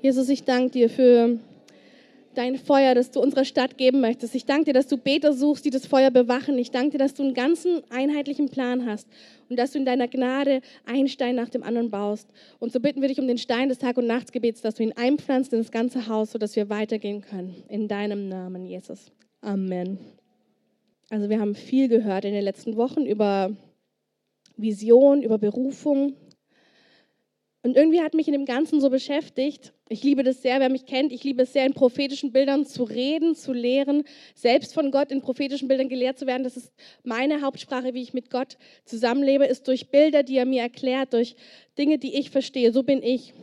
Jesus, ich danke dir für dein Feuer, das du unserer Stadt geben möchtest. Ich danke dir, dass du Beter suchst, die das Feuer bewachen. Ich danke dir, dass du einen ganzen einheitlichen Plan hast und dass du in deiner Gnade einen Stein nach dem anderen baust. Und so bitten wir dich um den Stein des Tag- und Nachtsgebets, dass du ihn einpflanzt in das ganze Haus, sodass wir weitergehen können. In deinem Namen, Jesus. Amen. Also wir haben viel gehört in den letzten Wochen über Vision, über Berufung, und irgendwie hat mich in dem Ganzen so beschäftigt. Ich liebe das sehr, wer mich kennt. Ich liebe es sehr, in prophetischen Bildern zu reden, zu lehren, selbst von Gott in prophetischen Bildern gelehrt zu werden. Das ist meine Hauptsprache, wie ich mit Gott zusammenlebe, ist durch Bilder, die er mir erklärt, durch Dinge, die ich verstehe. So bin ich.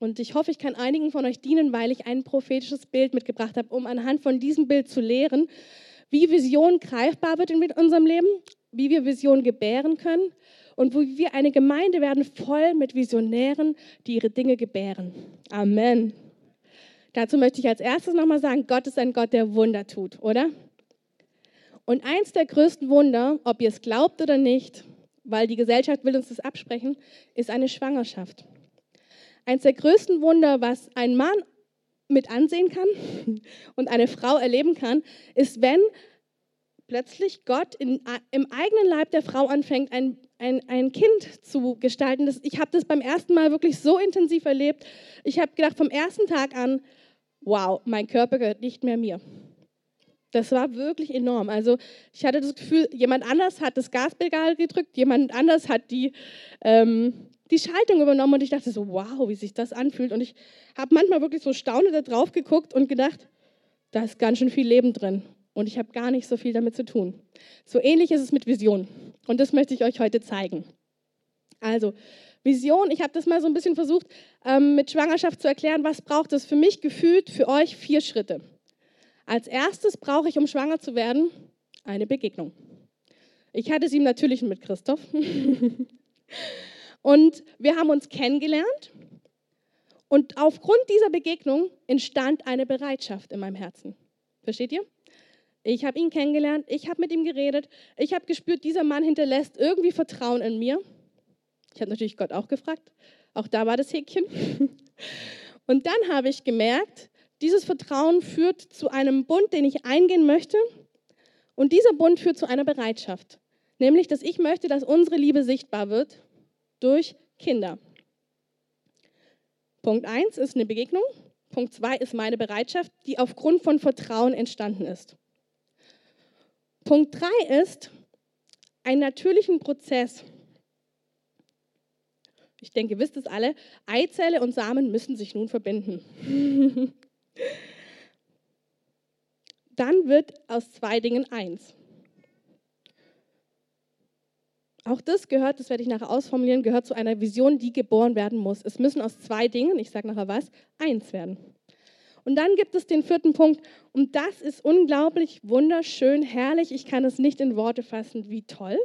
Und ich hoffe, ich kann einigen von euch dienen, weil ich ein prophetisches Bild mitgebracht habe, um anhand von diesem Bild zu lehren, wie Vision greifbar wird in unserem Leben, wie wir Vision gebären können und wo wir eine Gemeinde werden voll mit Visionären, die ihre Dinge gebären. Amen. Dazu möchte ich als erstes nochmal sagen, Gott ist ein Gott, der Wunder tut, oder? Und eins der größten Wunder, ob ihr es glaubt oder nicht, weil die Gesellschaft will uns das absprechen, ist eine Schwangerschaft. Eins der größten Wunder, was ein Mann mit ansehen kann und eine Frau erleben kann, ist, wenn plötzlich Gott in, im eigenen Leib der Frau anfängt, ein, ein, ein Kind zu gestalten. Das, ich habe das beim ersten Mal wirklich so intensiv erlebt. Ich habe gedacht, vom ersten Tag an, wow, mein Körper gehört nicht mehr mir. Das war wirklich enorm. Also ich hatte das Gefühl, jemand anders hat das Gaspedal gedrückt, jemand anders hat die, ähm, die Schaltung übernommen und ich dachte so, wow, wie sich das anfühlt. Und ich habe manchmal wirklich so staunend da drauf geguckt und gedacht, da ist ganz schön viel Leben drin und ich habe gar nicht so viel damit zu tun. So ähnlich ist es mit Vision und das möchte ich euch heute zeigen. Also Vision, ich habe das mal so ein bisschen versucht ähm, mit Schwangerschaft zu erklären, was braucht es für mich gefühlt, für euch vier Schritte. Als erstes brauche ich, um schwanger zu werden, eine Begegnung. Ich hatte sie natürlich mit Christoph und wir haben uns kennengelernt und aufgrund dieser Begegnung entstand eine Bereitschaft in meinem Herzen. Versteht ihr? Ich habe ihn kennengelernt, ich habe mit ihm geredet, ich habe gespürt, dieser Mann hinterlässt irgendwie Vertrauen in mir. Ich habe natürlich Gott auch gefragt, auch da war das Häkchen. Und dann habe ich gemerkt, dieses Vertrauen führt zu einem Bund, den ich eingehen möchte. Und dieser Bund führt zu einer Bereitschaft, nämlich dass ich möchte, dass unsere Liebe sichtbar wird durch Kinder. Punkt 1 ist eine Begegnung. Punkt 2 ist meine Bereitschaft, die aufgrund von Vertrauen entstanden ist. Punkt 3 ist einen natürlichen Prozess. Ich denke, ihr wisst es alle, Eizelle und Samen müssen sich nun verbinden. Dann wird aus zwei Dingen eins. Auch das gehört, das werde ich nachher ausformulieren, gehört zu einer Vision, die geboren werden muss. Es müssen aus zwei Dingen, ich sage nachher was, eins werden. Und dann gibt es den vierten Punkt. Und das ist unglaublich wunderschön, herrlich. Ich kann es nicht in Worte fassen, wie toll.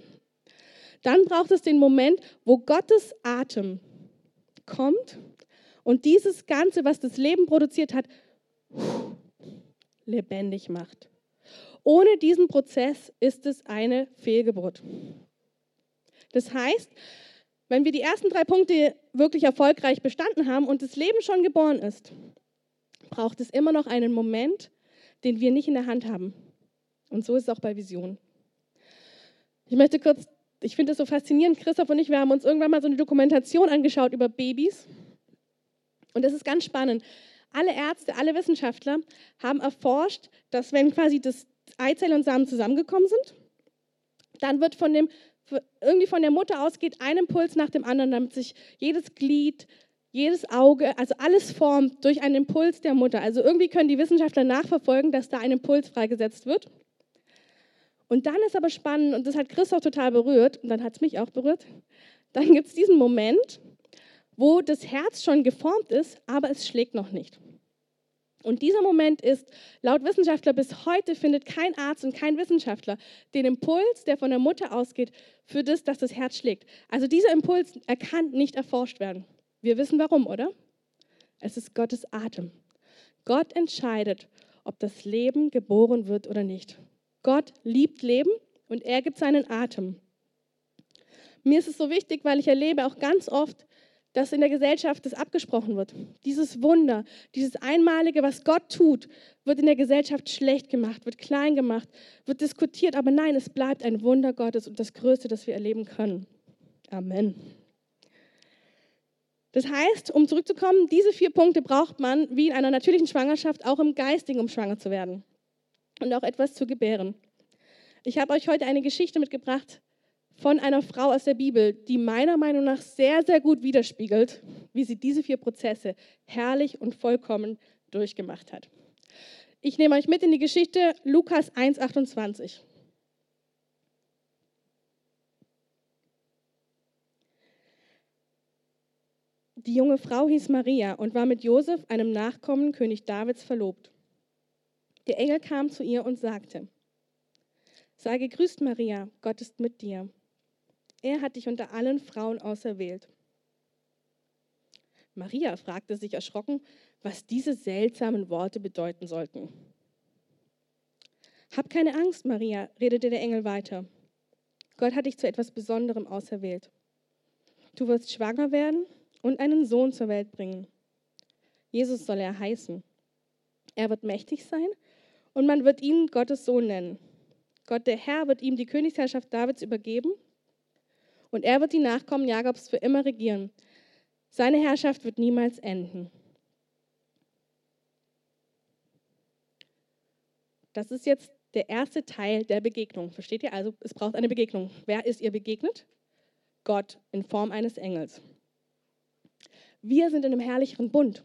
Dann braucht es den Moment, wo Gottes Atem kommt und dieses Ganze, was das Leben produziert hat, lebendig macht. Ohne diesen Prozess ist es eine Fehlgeburt. Das heißt, wenn wir die ersten drei Punkte wirklich erfolgreich bestanden haben und das Leben schon geboren ist, braucht es immer noch einen Moment, den wir nicht in der Hand haben. Und so ist es auch bei Visionen. Ich möchte kurz, ich finde es so faszinierend, Christoph und ich, wir haben uns irgendwann mal so eine Dokumentation angeschaut über Babys. Und das ist ganz spannend. Alle Ärzte, alle Wissenschaftler haben erforscht, dass wenn quasi das Eizelle und Samen zusammengekommen sind, dann wird von dem, irgendwie von der Mutter ausgeht ein Impuls nach dem anderen, damit sich jedes Glied, jedes Auge, also alles formt durch einen Impuls der Mutter. Also irgendwie können die Wissenschaftler nachverfolgen, dass da ein Impuls freigesetzt wird. Und dann ist aber spannend, und das hat Christoph total berührt, und dann hat es mich auch berührt, dann gibt es diesen Moment, wo das Herz schon geformt ist, aber es schlägt noch nicht. Und dieser Moment ist, laut Wissenschaftler bis heute findet kein Arzt und kein Wissenschaftler den Impuls, der von der Mutter ausgeht, für das, dass das Herz schlägt. Also dieser Impuls, er kann nicht erforscht werden. Wir wissen warum, oder? Es ist Gottes Atem. Gott entscheidet, ob das Leben geboren wird oder nicht. Gott liebt Leben und er gibt seinen Atem. Mir ist es so wichtig, weil ich erlebe auch ganz oft, dass in der Gesellschaft das abgesprochen wird. Dieses Wunder, dieses Einmalige, was Gott tut, wird in der Gesellschaft schlecht gemacht, wird klein gemacht, wird diskutiert. Aber nein, es bleibt ein Wunder Gottes und das Größte, das wir erleben können. Amen. Das heißt, um zurückzukommen, diese vier Punkte braucht man, wie in einer natürlichen Schwangerschaft, auch im Geistigen, um schwanger zu werden und auch etwas zu gebären. Ich habe euch heute eine Geschichte mitgebracht von einer Frau aus der Bibel, die meiner Meinung nach sehr, sehr gut widerspiegelt, wie sie diese vier Prozesse herrlich und vollkommen durchgemacht hat. Ich nehme euch mit in die Geschichte Lukas 1,28. Die junge Frau hieß Maria und war mit Josef, einem Nachkommen König Davids, verlobt. Der Engel kam zu ihr und sagte, Sei gegrüßt, Maria, Gott ist mit dir. Er hat dich unter allen Frauen auserwählt. Maria fragte sich erschrocken, was diese seltsamen Worte bedeuten sollten. Hab keine Angst, Maria, redete der Engel weiter. Gott hat dich zu etwas Besonderem auserwählt. Du wirst schwanger werden und einen Sohn zur Welt bringen. Jesus soll er heißen. Er wird mächtig sein und man wird ihn Gottes Sohn nennen. Gott der Herr wird ihm die Königsherrschaft Davids übergeben und er wird die Nachkommen Jakobs für immer regieren. Seine Herrschaft wird niemals enden. Das ist jetzt der erste Teil der Begegnung. Versteht ihr? Also es braucht eine Begegnung. Wer ist ihr begegnet? Gott in Form eines Engels. Wir sind in einem herrlicheren Bund.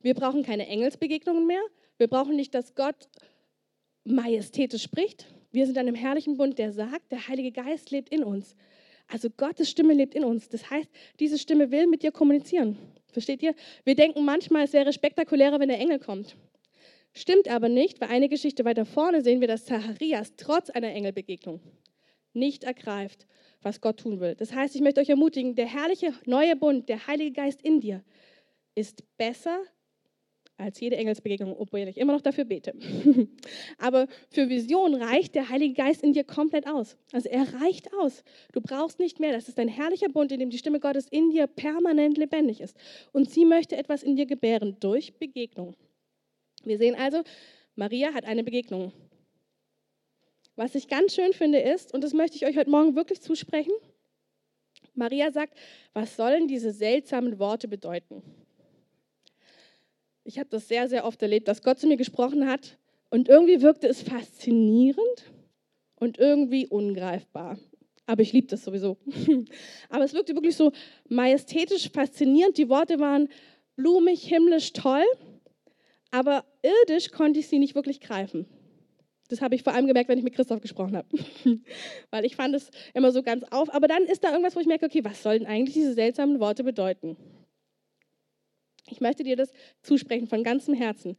Wir brauchen keine Engelsbegegnungen mehr. Wir brauchen nicht, dass Gott majestätisch spricht. Wir sind in einem herrlichen Bund, der sagt, der Heilige Geist lebt in uns. Also Gottes Stimme lebt in uns. Das heißt, diese Stimme will mit dir kommunizieren. Versteht ihr? Wir denken manchmal, es wäre spektakulärer, wenn der Engel kommt. Stimmt aber nicht, weil eine Geschichte weiter vorne sehen wir, dass Zacharias trotz einer Engelbegegnung nicht ergreift, was Gott tun will. Das heißt, ich möchte euch ermutigen, der herrliche neue Bund, der Heilige Geist in dir, ist besser als jede Engelsbegegnung, obwohl ich immer noch dafür bete. Aber für Vision reicht der Heilige Geist in dir komplett aus. Also er reicht aus. Du brauchst nicht mehr. Das ist ein herrlicher Bund, in dem die Stimme Gottes in dir permanent lebendig ist. Und sie möchte etwas in dir gebären durch Begegnung. Wir sehen also, Maria hat eine Begegnung. Was ich ganz schön finde ist, und das möchte ich euch heute Morgen wirklich zusprechen, Maria sagt, was sollen diese seltsamen Worte bedeuten? Ich habe das sehr, sehr oft erlebt, dass Gott zu mir gesprochen hat und irgendwie wirkte es faszinierend und irgendwie ungreifbar. Aber ich liebe das sowieso. Aber es wirkte wirklich so majestätisch faszinierend. Die Worte waren blumig, himmlisch, toll. Aber irdisch konnte ich sie nicht wirklich greifen. Das habe ich vor allem gemerkt, wenn ich mit Christoph gesprochen habe. Weil ich fand es immer so ganz auf. Aber dann ist da irgendwas, wo ich merke, okay, was sollen eigentlich diese seltsamen Worte bedeuten? Ich möchte dir das zusprechen von ganzem Herzen.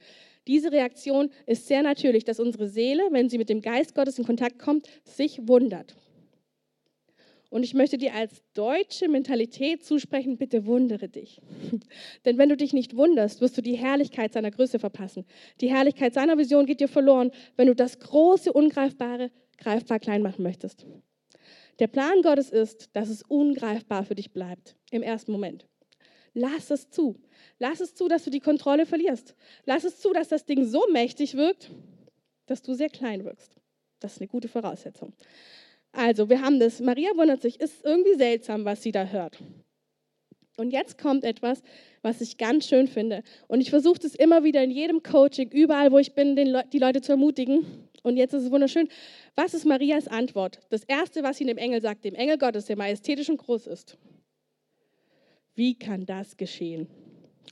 Diese Reaktion ist sehr natürlich, dass unsere Seele, wenn sie mit dem Geist Gottes in Kontakt kommt, sich wundert. Und ich möchte dir als deutsche Mentalität zusprechen, bitte wundere dich. Denn wenn du dich nicht wunderst, wirst du die Herrlichkeit seiner Größe verpassen. Die Herrlichkeit seiner Vision geht dir verloren, wenn du das große, ungreifbare greifbar klein machen möchtest. Der Plan Gottes ist, dass es ungreifbar für dich bleibt im ersten Moment. Lass es zu. Lass es zu, dass du die Kontrolle verlierst. Lass es zu, dass das Ding so mächtig wirkt, dass du sehr klein wirkst. Das ist eine gute Voraussetzung. Also, wir haben das. Maria wundert sich, ist irgendwie seltsam, was sie da hört. Und jetzt kommt etwas, was ich ganz schön finde. Und ich versuche das immer wieder in jedem Coaching, überall, wo ich bin, Le die Leute zu ermutigen. Und jetzt ist es wunderschön. Was ist Marias Antwort? Das Erste, was sie dem Engel sagt, dem Engel Gottes, der majestätisch und groß ist. Wie kann das geschehen?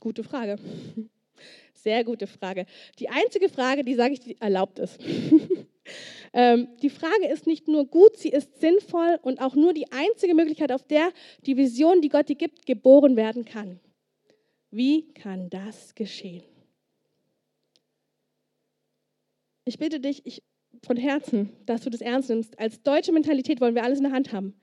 Gute Frage. Sehr gute Frage. Die einzige Frage, die sage ich, die erlaubt ist. ähm, die Frage ist nicht nur gut, sie ist sinnvoll und auch nur die einzige Möglichkeit, auf der die Vision, die Gott dir gibt, geboren werden kann. Wie kann das geschehen? Ich bitte dich ich, von Herzen, dass du das ernst nimmst. Als deutsche Mentalität wollen wir alles in der Hand haben.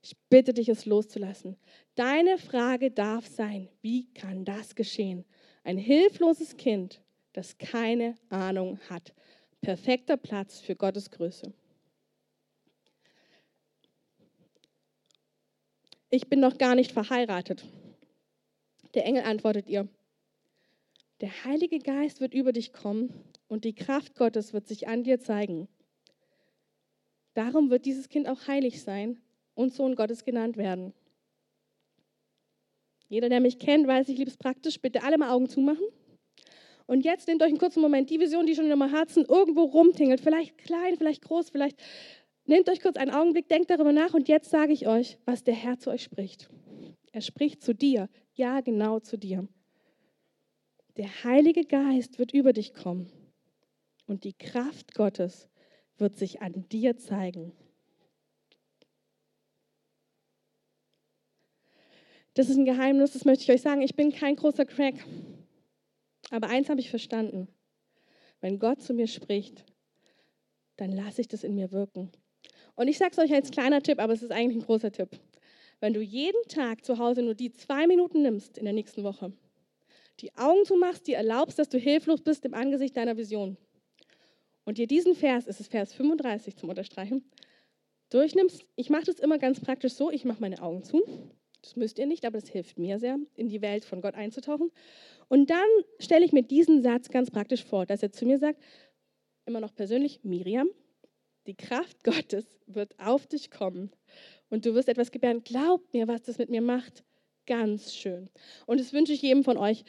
Ich bitte dich, es loszulassen. Deine Frage darf sein, wie kann das geschehen? Ein hilfloses Kind, das keine Ahnung hat. Perfekter Platz für Gottes Größe. Ich bin noch gar nicht verheiratet. Der Engel antwortet ihr, der Heilige Geist wird über dich kommen und die Kraft Gottes wird sich an dir zeigen. Darum wird dieses Kind auch heilig sein und Sohn Gottes genannt werden. Jeder, der mich kennt, weiß, ich liebe es praktisch. Bitte alle mal Augen zumachen. Und jetzt nehmt euch einen kurzen Moment die Vision, die schon in eurem Herzen irgendwo rumtingelt. Vielleicht klein, vielleicht groß, vielleicht. Nehmt euch kurz einen Augenblick, denkt darüber nach und jetzt sage ich euch, was der Herr zu euch spricht. Er spricht zu dir. Ja, genau zu dir. Der Heilige Geist wird über dich kommen und die Kraft Gottes wird sich an dir zeigen. Das ist ein Geheimnis, das möchte ich euch sagen. Ich bin kein großer Crack. Aber eins habe ich verstanden. Wenn Gott zu mir spricht, dann lasse ich das in mir wirken. Und ich sage es euch als kleiner Tipp, aber es ist eigentlich ein großer Tipp. Wenn du jeden Tag zu Hause nur die zwei Minuten nimmst in der nächsten Woche, die Augen zumachst, dir erlaubst, dass du hilflos bist im Angesicht deiner Vision und dir diesen Vers, es ist Vers 35 zum Unterstreichen, durchnimmst, ich mache das immer ganz praktisch so, ich mache meine Augen zu, das müsst ihr nicht, aber das hilft mir sehr, in die Welt von Gott einzutauchen. Und dann stelle ich mir diesen Satz ganz praktisch vor, dass er zu mir sagt, immer noch persönlich, Miriam, die Kraft Gottes wird auf dich kommen und du wirst etwas gebären. Glaubt mir, was das mit mir macht. Ganz schön. Und das wünsche ich jedem von euch,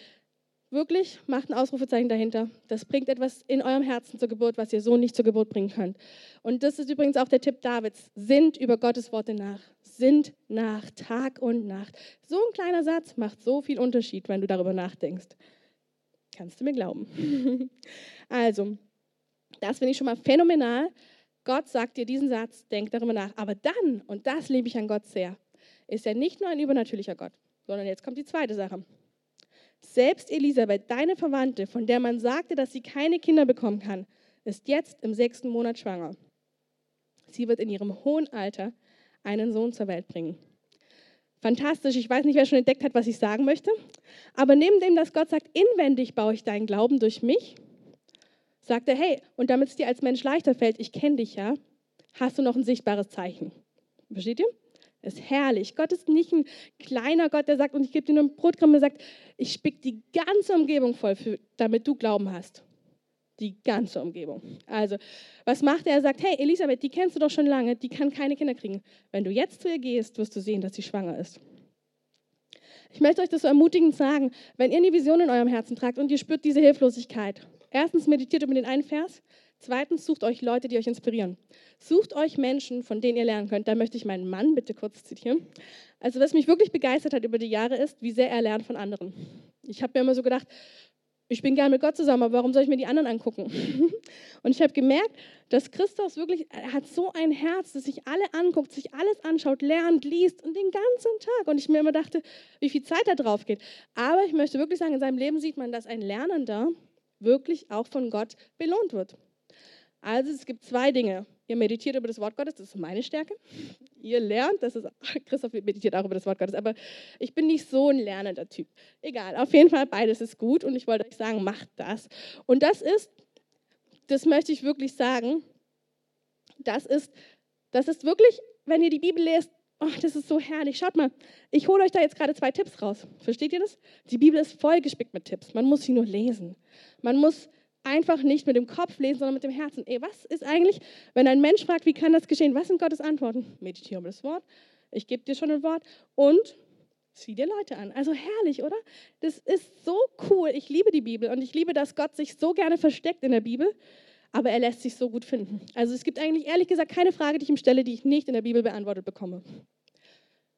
Wirklich, macht ein Ausrufezeichen dahinter. Das bringt etwas in eurem Herzen zur Geburt, was ihr so nicht zur Geburt bringen könnt. Und das ist übrigens auch der Tipp Davids. Sind über Gottes Worte nach. Sind nach, Tag und Nacht. So ein kleiner Satz macht so viel Unterschied, wenn du darüber nachdenkst. Kannst du mir glauben. also, das finde ich schon mal phänomenal. Gott sagt dir diesen Satz, denk darüber nach. Aber dann, und das liebe ich an Gott sehr, ist er nicht nur ein übernatürlicher Gott, sondern jetzt kommt die zweite Sache. Selbst Elisabeth, deine Verwandte, von der man sagte, dass sie keine Kinder bekommen kann, ist jetzt im sechsten Monat schwanger. Sie wird in ihrem hohen Alter einen Sohn zur Welt bringen. Fantastisch, ich weiß nicht, wer schon entdeckt hat, was ich sagen möchte, aber neben dem, dass Gott sagt, inwendig baue ich deinen Glauben durch mich, sagt er, hey, und damit es dir als Mensch leichter fällt, ich kenne dich ja, hast du noch ein sichtbares Zeichen. Versteht ihr? ist herrlich. Gott ist nicht ein kleiner Gott, der sagt, und ich gebe dir nur ein Brotkrumm, der sagt, ich spick die ganze Umgebung voll, für, damit du Glauben hast. Die ganze Umgebung. Also, was macht er? Er sagt, hey, Elisabeth, die kennst du doch schon lange, die kann keine Kinder kriegen. Wenn du jetzt zu ihr gehst, wirst du sehen, dass sie schwanger ist. Ich möchte euch das so ermutigend sagen, wenn ihr eine Vision in eurem Herzen tragt und ihr spürt diese Hilflosigkeit. Erstens meditiert über den einen Vers, Zweitens, sucht euch Leute, die euch inspirieren. Sucht euch Menschen, von denen ihr lernen könnt. Da möchte ich meinen Mann bitte kurz zitieren. Also was mich wirklich begeistert hat über die Jahre ist, wie sehr er lernt von anderen. Ich habe mir immer so gedacht, ich bin gern mit Gott zusammen, aber warum soll ich mir die anderen angucken? Und ich habe gemerkt, dass Christus wirklich, er hat so ein Herz, das sich alle anguckt, sich alles anschaut, lernt, liest und den ganzen Tag. Und ich mir immer dachte, wie viel Zeit da drauf geht. Aber ich möchte wirklich sagen, in seinem Leben sieht man, dass ein Lernender wirklich auch von Gott belohnt wird. Also es gibt zwei Dinge. Ihr meditiert über das Wort Gottes, das ist meine Stärke. Ihr lernt, das ist, Christoph meditiert auch über das Wort Gottes, aber ich bin nicht so ein lernender Typ. Egal, auf jeden Fall, beides ist gut und ich wollte euch sagen, macht das. Und das ist, das möchte ich wirklich sagen, das ist, das ist wirklich, wenn ihr die Bibel lest, oh, das ist so herrlich. Schaut mal, ich hole euch da jetzt gerade zwei Tipps raus. Versteht ihr das? Die Bibel ist vollgespickt mit Tipps. Man muss sie nur lesen. Man muss einfach nicht mit dem Kopf lesen, sondern mit dem Herzen. Ey, was ist eigentlich, wenn ein Mensch fragt, wie kann das geschehen? Was sind Gottes Antworten? Meditiere über das Wort. Ich gebe dir schon ein Wort und zieh dir Leute an. Also herrlich, oder? Das ist so cool. Ich liebe die Bibel und ich liebe, dass Gott sich so gerne versteckt in der Bibel, aber er lässt sich so gut finden. Also es gibt eigentlich ehrlich gesagt keine Frage, die ich ihm stelle, die ich nicht in der Bibel beantwortet bekomme.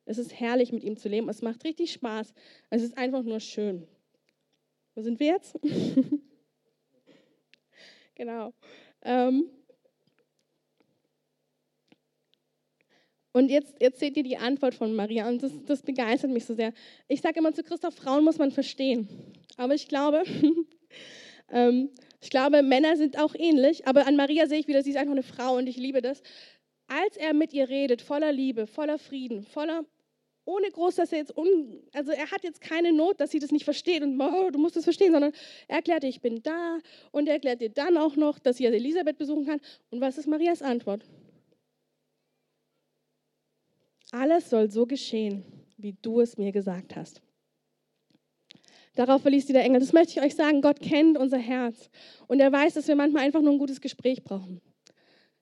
Es ist herrlich, mit ihm zu leben. Es macht richtig Spaß. Es ist einfach nur schön. Wo sind wir jetzt? Genau. Ähm und jetzt, jetzt seht ihr die Antwort von Maria und das, das begeistert mich so sehr. Ich sage immer zu Christoph, Frauen muss man verstehen. Aber ich glaube, ähm, ich glaube, Männer sind auch ähnlich. Aber an Maria sehe ich wieder, sie ist einfach eine Frau und ich liebe das. Als er mit ihr redet, voller Liebe, voller Frieden, voller ohne groß, dass er jetzt, un, also er hat jetzt keine Not, dass sie das nicht versteht und oh, du musst es verstehen, sondern er erklärt dir, ich bin da und er erklärt dir dann auch noch, dass sie Elisabeth besuchen kann. Und was ist Marias Antwort? Alles soll so geschehen, wie du es mir gesagt hast. Darauf verließ sie der Engel. Das möchte ich euch sagen. Gott kennt unser Herz. Und er weiß, dass wir manchmal einfach nur ein gutes Gespräch brauchen.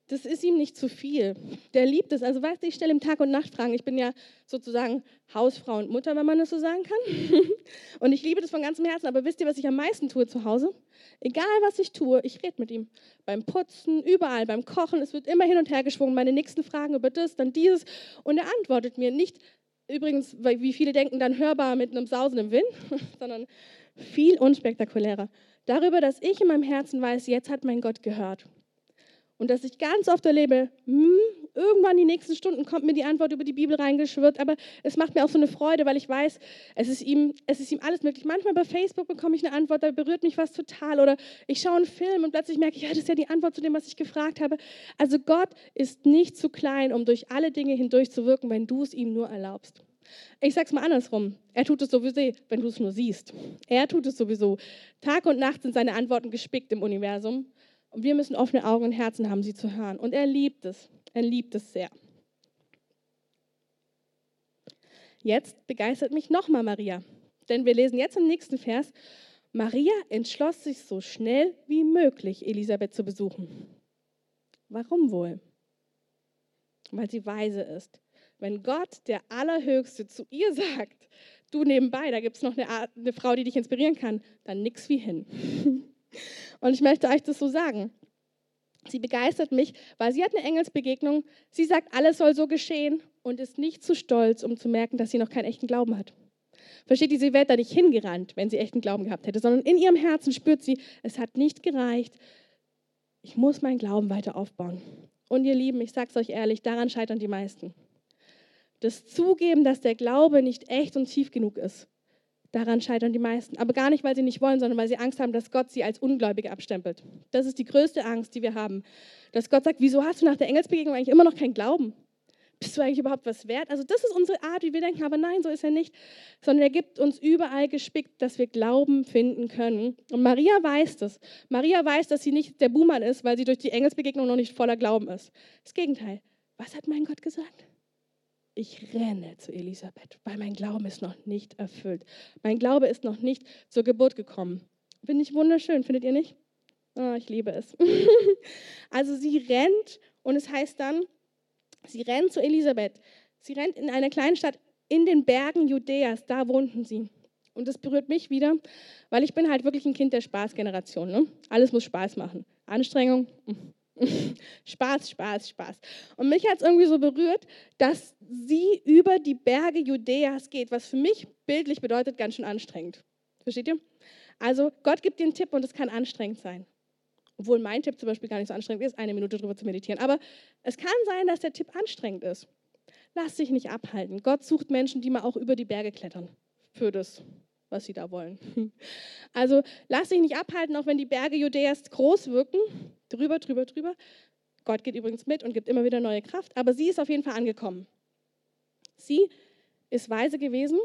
Das ist ihm nicht zu viel. Der liebt es. Also weißt du, ich stelle ihm Tag und Nacht Fragen. Ich bin ja sozusagen Hausfrau und Mutter, wenn man das so sagen kann. Und ich liebe das von ganzem Herzen. Aber wisst ihr, was ich am meisten tue zu Hause? Egal, was ich tue, ich rede mit ihm. Beim Putzen, überall, beim Kochen. Es wird immer hin und her geschwungen. Meine nächsten Fragen über das, dann dieses. Und er antwortet mir nicht, übrigens, wie viele denken, dann hörbar mit einem sausenden Wind, sondern viel unspektakulärer. Darüber, dass ich in meinem Herzen weiß, jetzt hat mein Gott gehört. Und dass ich ganz oft erlebe, hm, irgendwann die nächsten Stunden kommt mir die Antwort über die Bibel reingeschwirrt, aber es macht mir auch so eine Freude, weil ich weiß, es ist ihm, es ist ihm alles möglich. Manchmal bei Facebook bekomme ich eine Antwort, da berührt mich was total oder ich schaue einen Film und plötzlich merke ich, ja, das ist ja die Antwort zu dem, was ich gefragt habe. Also Gott ist nicht zu klein, um durch alle Dinge hindurch zu wirken, wenn du es ihm nur erlaubst. Ich sage es mal andersrum. Er tut es sowieso, wenn du es nur siehst. Er tut es sowieso. Tag und Nacht sind seine Antworten gespickt im Universum. Und wir müssen offene Augen und Herzen haben, sie zu hören. Und er liebt es. Er liebt es sehr. Jetzt begeistert mich nochmal Maria. Denn wir lesen jetzt im nächsten Vers, Maria entschloss sich so schnell wie möglich, Elisabeth zu besuchen. Warum wohl? Weil sie weise ist. Wenn Gott, der Allerhöchste, zu ihr sagt, du nebenbei, da gibt es noch eine, Art, eine Frau, die dich inspirieren kann, dann nix wie hin. Und ich möchte euch das so sagen. Sie begeistert mich, weil sie hat eine Engelsbegegnung. Sie sagt, alles soll so geschehen und ist nicht zu stolz, um zu merken, dass sie noch keinen echten Glauben hat. Versteht ihr, sie wäre da nicht hingerannt, wenn sie echten Glauben gehabt hätte, sondern in ihrem Herzen spürt sie, es hat nicht gereicht. Ich muss meinen Glauben weiter aufbauen. Und ihr Lieben, ich sage es euch ehrlich, daran scheitern die meisten. Das Zugeben, dass der Glaube nicht echt und tief genug ist, Daran scheitern die meisten. Aber gar nicht, weil sie nicht wollen, sondern weil sie Angst haben, dass Gott sie als Ungläubige abstempelt. Das ist die größte Angst, die wir haben. Dass Gott sagt, wieso hast du nach der Engelsbegegnung eigentlich immer noch keinen Glauben? Bist du eigentlich überhaupt was wert? Also das ist unsere Art, wie wir denken. Aber nein, so ist er nicht. Sondern er gibt uns überall gespickt, dass wir Glauben finden können. Und Maria weiß das. Maria weiß, dass sie nicht der Buhmann ist, weil sie durch die Engelsbegegnung noch nicht voller Glauben ist. Das Gegenteil. Was hat mein Gott gesagt? Ich renne zu Elisabeth, weil mein Glauben ist noch nicht erfüllt. Mein Glaube ist noch nicht zur Geburt gekommen. Finde ich wunderschön, findet ihr nicht? Oh, ich liebe es. also sie rennt und es heißt dann, sie rennt zu Elisabeth. Sie rennt in eine kleine Stadt in den Bergen Judäas, da wohnten sie. Und das berührt mich wieder, weil ich bin halt wirklich ein Kind der Spaßgeneration. Ne? Alles muss Spaß machen. Anstrengung, Spaß, Spaß, Spaß. Und mich hat es irgendwie so berührt, dass sie über die Berge Judäas geht, was für mich bildlich bedeutet ganz schön anstrengend. Versteht ihr? Also Gott gibt dir einen Tipp und es kann anstrengend sein. Obwohl mein Tipp zum Beispiel gar nicht so anstrengend ist, eine Minute drüber zu meditieren. Aber es kann sein, dass der Tipp anstrengend ist. Lass dich nicht abhalten. Gott sucht Menschen, die mal auch über die Berge klettern. Für das was sie da wollen. Also lass dich nicht abhalten, auch wenn die Berge Judäas groß wirken. Drüber, drüber, drüber. Gott geht übrigens mit und gibt immer wieder neue Kraft, aber sie ist auf jeden Fall angekommen. Sie ist weise gewesen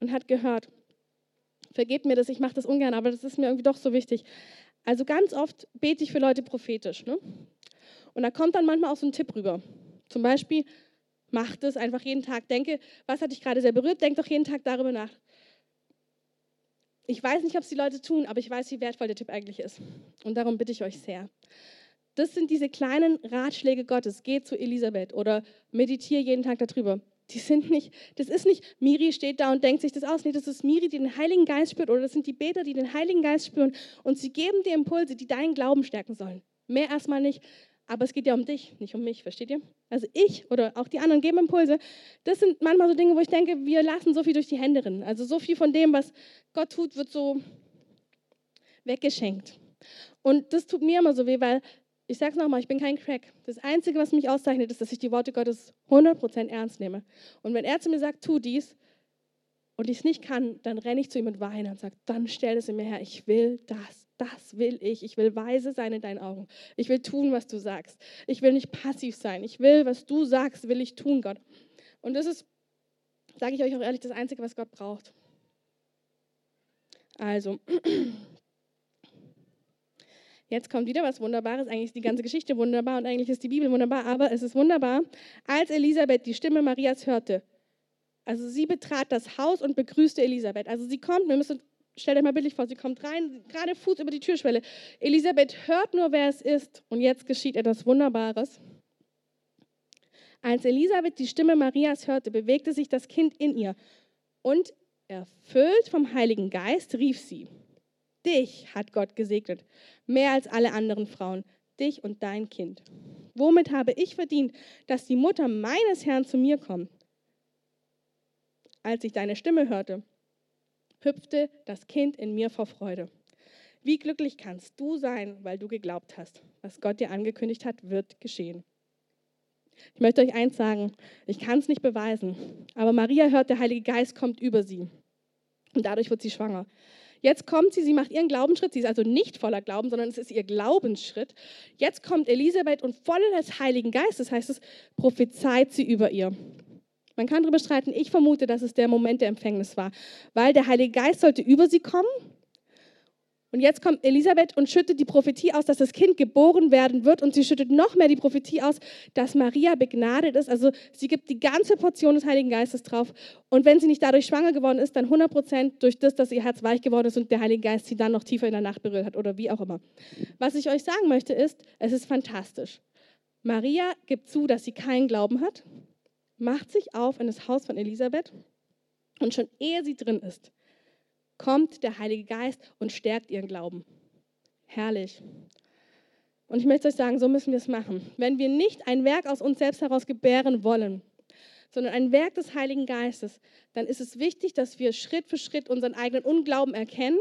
und hat gehört. Vergebt mir das, ich mache das ungern, aber das ist mir irgendwie doch so wichtig. Also ganz oft bete ich für Leute prophetisch. Ne? Und da kommt dann manchmal auch so ein Tipp rüber. Zum Beispiel, mach das einfach jeden Tag. Denke, was hat dich gerade sehr berührt? Denk doch jeden Tag darüber nach. Ich weiß nicht, ob es die Leute tun, aber ich weiß, wie wertvoll der Tipp eigentlich ist. Und darum bitte ich euch sehr. Das sind diese kleinen Ratschläge Gottes. Geh zu Elisabeth oder meditiere jeden Tag darüber. Die sind nicht, das ist nicht, Miri steht da und denkt sich das aus. Nee, das ist Miri, die den Heiligen Geist spürt. Oder das sind die Beter, die den Heiligen Geist spüren. Und sie geben dir Impulse, die deinen Glauben stärken sollen. Mehr erstmal nicht. Aber es geht ja um dich, nicht um mich, versteht ihr? Also ich oder auch die anderen geben Impulse. Das sind manchmal so Dinge, wo ich denke, wir lassen so viel durch die Hände rinnen. Also so viel von dem, was Gott tut, wird so weggeschenkt. Und das tut mir immer so weh, weil ich sage es nochmal, ich bin kein Crack. Das Einzige, was mich auszeichnet, ist, dass ich die Worte Gottes 100% ernst nehme. Und wenn er zu mir sagt, tu dies, und ich es nicht kann, dann renne ich zu ihm und weine und sage, dann stell es in mir her, ich will das das will ich. Ich will weise sein in deinen Augen. Ich will tun, was du sagst. Ich will nicht passiv sein. Ich will, was du sagst, will ich tun, Gott. Und das ist, sage ich euch auch ehrlich, das Einzige, was Gott braucht. Also, jetzt kommt wieder was Wunderbares. Eigentlich ist die ganze Geschichte wunderbar und eigentlich ist die Bibel wunderbar, aber es ist wunderbar. Als Elisabeth die Stimme Marias hörte, also sie betrat das Haus und begrüßte Elisabeth. Also sie kommt, wir müssen stellt euch mal bildlich vor, sie kommt rein, gerade Fuß über die Türschwelle. Elisabeth hört nur, wer es ist. Und jetzt geschieht etwas Wunderbares. Als Elisabeth die Stimme Marias hörte, bewegte sich das Kind in ihr. Und erfüllt vom Heiligen Geist rief sie, Dich hat Gott gesegnet, mehr als alle anderen Frauen, dich und dein Kind. Womit habe ich verdient, dass die Mutter meines Herrn zu mir kommt? Als ich deine Stimme hörte, hüpfte das Kind in mir vor Freude. Wie glücklich kannst du sein, weil du geglaubt hast, was Gott dir angekündigt hat, wird geschehen. Ich möchte euch eins sagen, ich kann es nicht beweisen, aber Maria hört, der Heilige Geist kommt über sie und dadurch wird sie schwanger. Jetzt kommt sie, sie macht ihren Glaubensschritt, sie ist also nicht voller Glauben, sondern es ist ihr Glaubensschritt. Jetzt kommt Elisabeth und voll des Heiligen Geistes, heißt es, prophezeit sie über ihr. Man kann darüber streiten, ich vermute, dass es der Moment der Empfängnis war, weil der Heilige Geist sollte über sie kommen und jetzt kommt Elisabeth und schüttet die Prophetie aus, dass das Kind geboren werden wird. Und sie schüttet noch mehr die Prophetie aus, dass Maria begnadet ist. Also sie gibt die ganze Portion des Heiligen Geistes drauf. Und wenn sie nicht dadurch schwanger geworden ist, dann 100 Prozent durch das, dass ihr Herz weich geworden ist und der Heilige Geist sie dann noch tiefer in der Nacht berührt hat oder wie auch immer. Was ich euch sagen möchte ist, es ist fantastisch. Maria gibt zu, dass sie keinen Glauben hat, macht sich auf in das Haus von Elisabeth und schon ehe sie drin ist, kommt der Heilige Geist und stärkt ihren Glauben. Herrlich. Und ich möchte euch sagen, so müssen wir es machen. Wenn wir nicht ein Werk aus uns selbst heraus gebären wollen, sondern ein Werk des Heiligen Geistes, dann ist es wichtig, dass wir Schritt für Schritt unseren eigenen Unglauben erkennen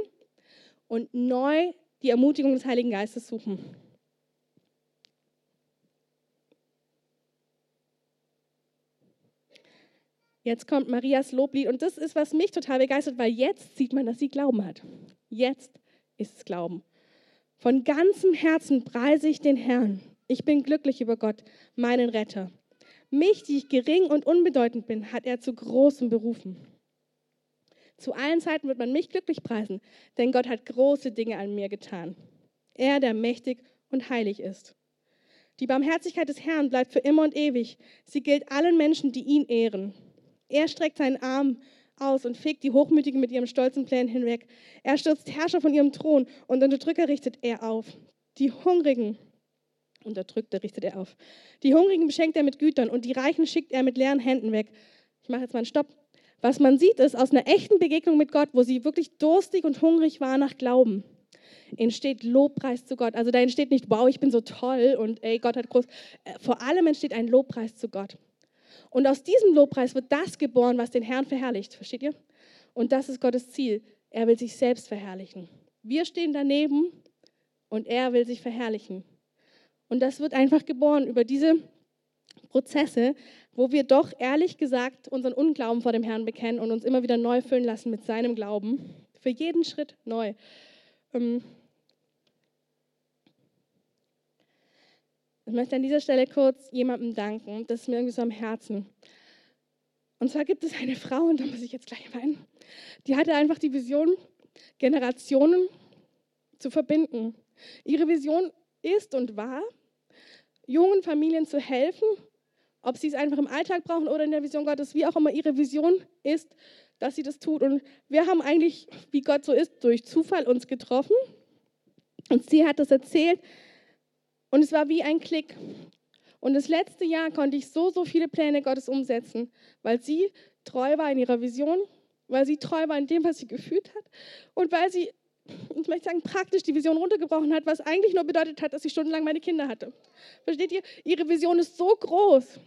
und neu die Ermutigung des Heiligen Geistes suchen. Jetzt kommt Marias Loblied und das ist, was mich total begeistert, weil jetzt sieht man, dass sie Glauben hat. Jetzt ist es Glauben. Von ganzem Herzen preise ich den Herrn. Ich bin glücklich über Gott, meinen Retter. Mich, die ich gering und unbedeutend bin, hat er zu großem berufen. Zu allen Zeiten wird man mich glücklich preisen, denn Gott hat große Dinge an mir getan. Er, der mächtig und heilig ist. Die Barmherzigkeit des Herrn bleibt für immer und ewig. Sie gilt allen Menschen, die ihn ehren. Er streckt seinen Arm aus und fegt die Hochmütigen mit ihrem stolzen Plan hinweg. Er stürzt Herrscher von ihrem Thron und Unterdrücker richtet er auf. Die Hungrigen, Unterdrückte richtet er auf. Die Hungrigen beschenkt er mit Gütern und die Reichen schickt er mit leeren Händen weg. Ich mache jetzt mal einen Stopp. Was man sieht, ist aus einer echten Begegnung mit Gott, wo sie wirklich durstig und hungrig war nach Glauben, entsteht Lobpreis zu Gott. Also da entsteht nicht, wow, ich bin so toll und ey, Gott hat groß. Äh, vor allem entsteht ein Lobpreis zu Gott. Und aus diesem Lobpreis wird das geboren, was den Herrn verherrlicht. Versteht ihr? Und das ist Gottes Ziel. Er will sich selbst verherrlichen. Wir stehen daneben und er will sich verherrlichen. Und das wird einfach geboren über diese Prozesse, wo wir doch ehrlich gesagt unseren Unglauben vor dem Herrn bekennen und uns immer wieder neu füllen lassen mit seinem Glauben. Für jeden Schritt neu. Ähm, Ich möchte an dieser Stelle kurz jemandem danken, das ist mir irgendwie so am Herzen. Und zwar gibt es eine Frau, und da muss ich jetzt gleich weinen, die hatte einfach die Vision, Generationen zu verbinden. Ihre Vision ist und war, jungen Familien zu helfen, ob sie es einfach im Alltag brauchen oder in der Vision Gottes, wie auch immer ihre Vision ist, dass sie das tut. Und wir haben eigentlich, wie Gott so ist, durch Zufall uns getroffen. Und sie hat das erzählt, und es war wie ein Klick. Und das letzte Jahr konnte ich so, so viele Pläne Gottes umsetzen, weil sie treu war in ihrer Vision, weil sie treu war in dem, was sie gefühlt hat und weil sie, ich möchte sagen, praktisch die Vision runtergebrochen hat, was eigentlich nur bedeutet hat, dass sie stundenlang meine Kinder hatte. Versteht ihr? Ihre Vision ist so groß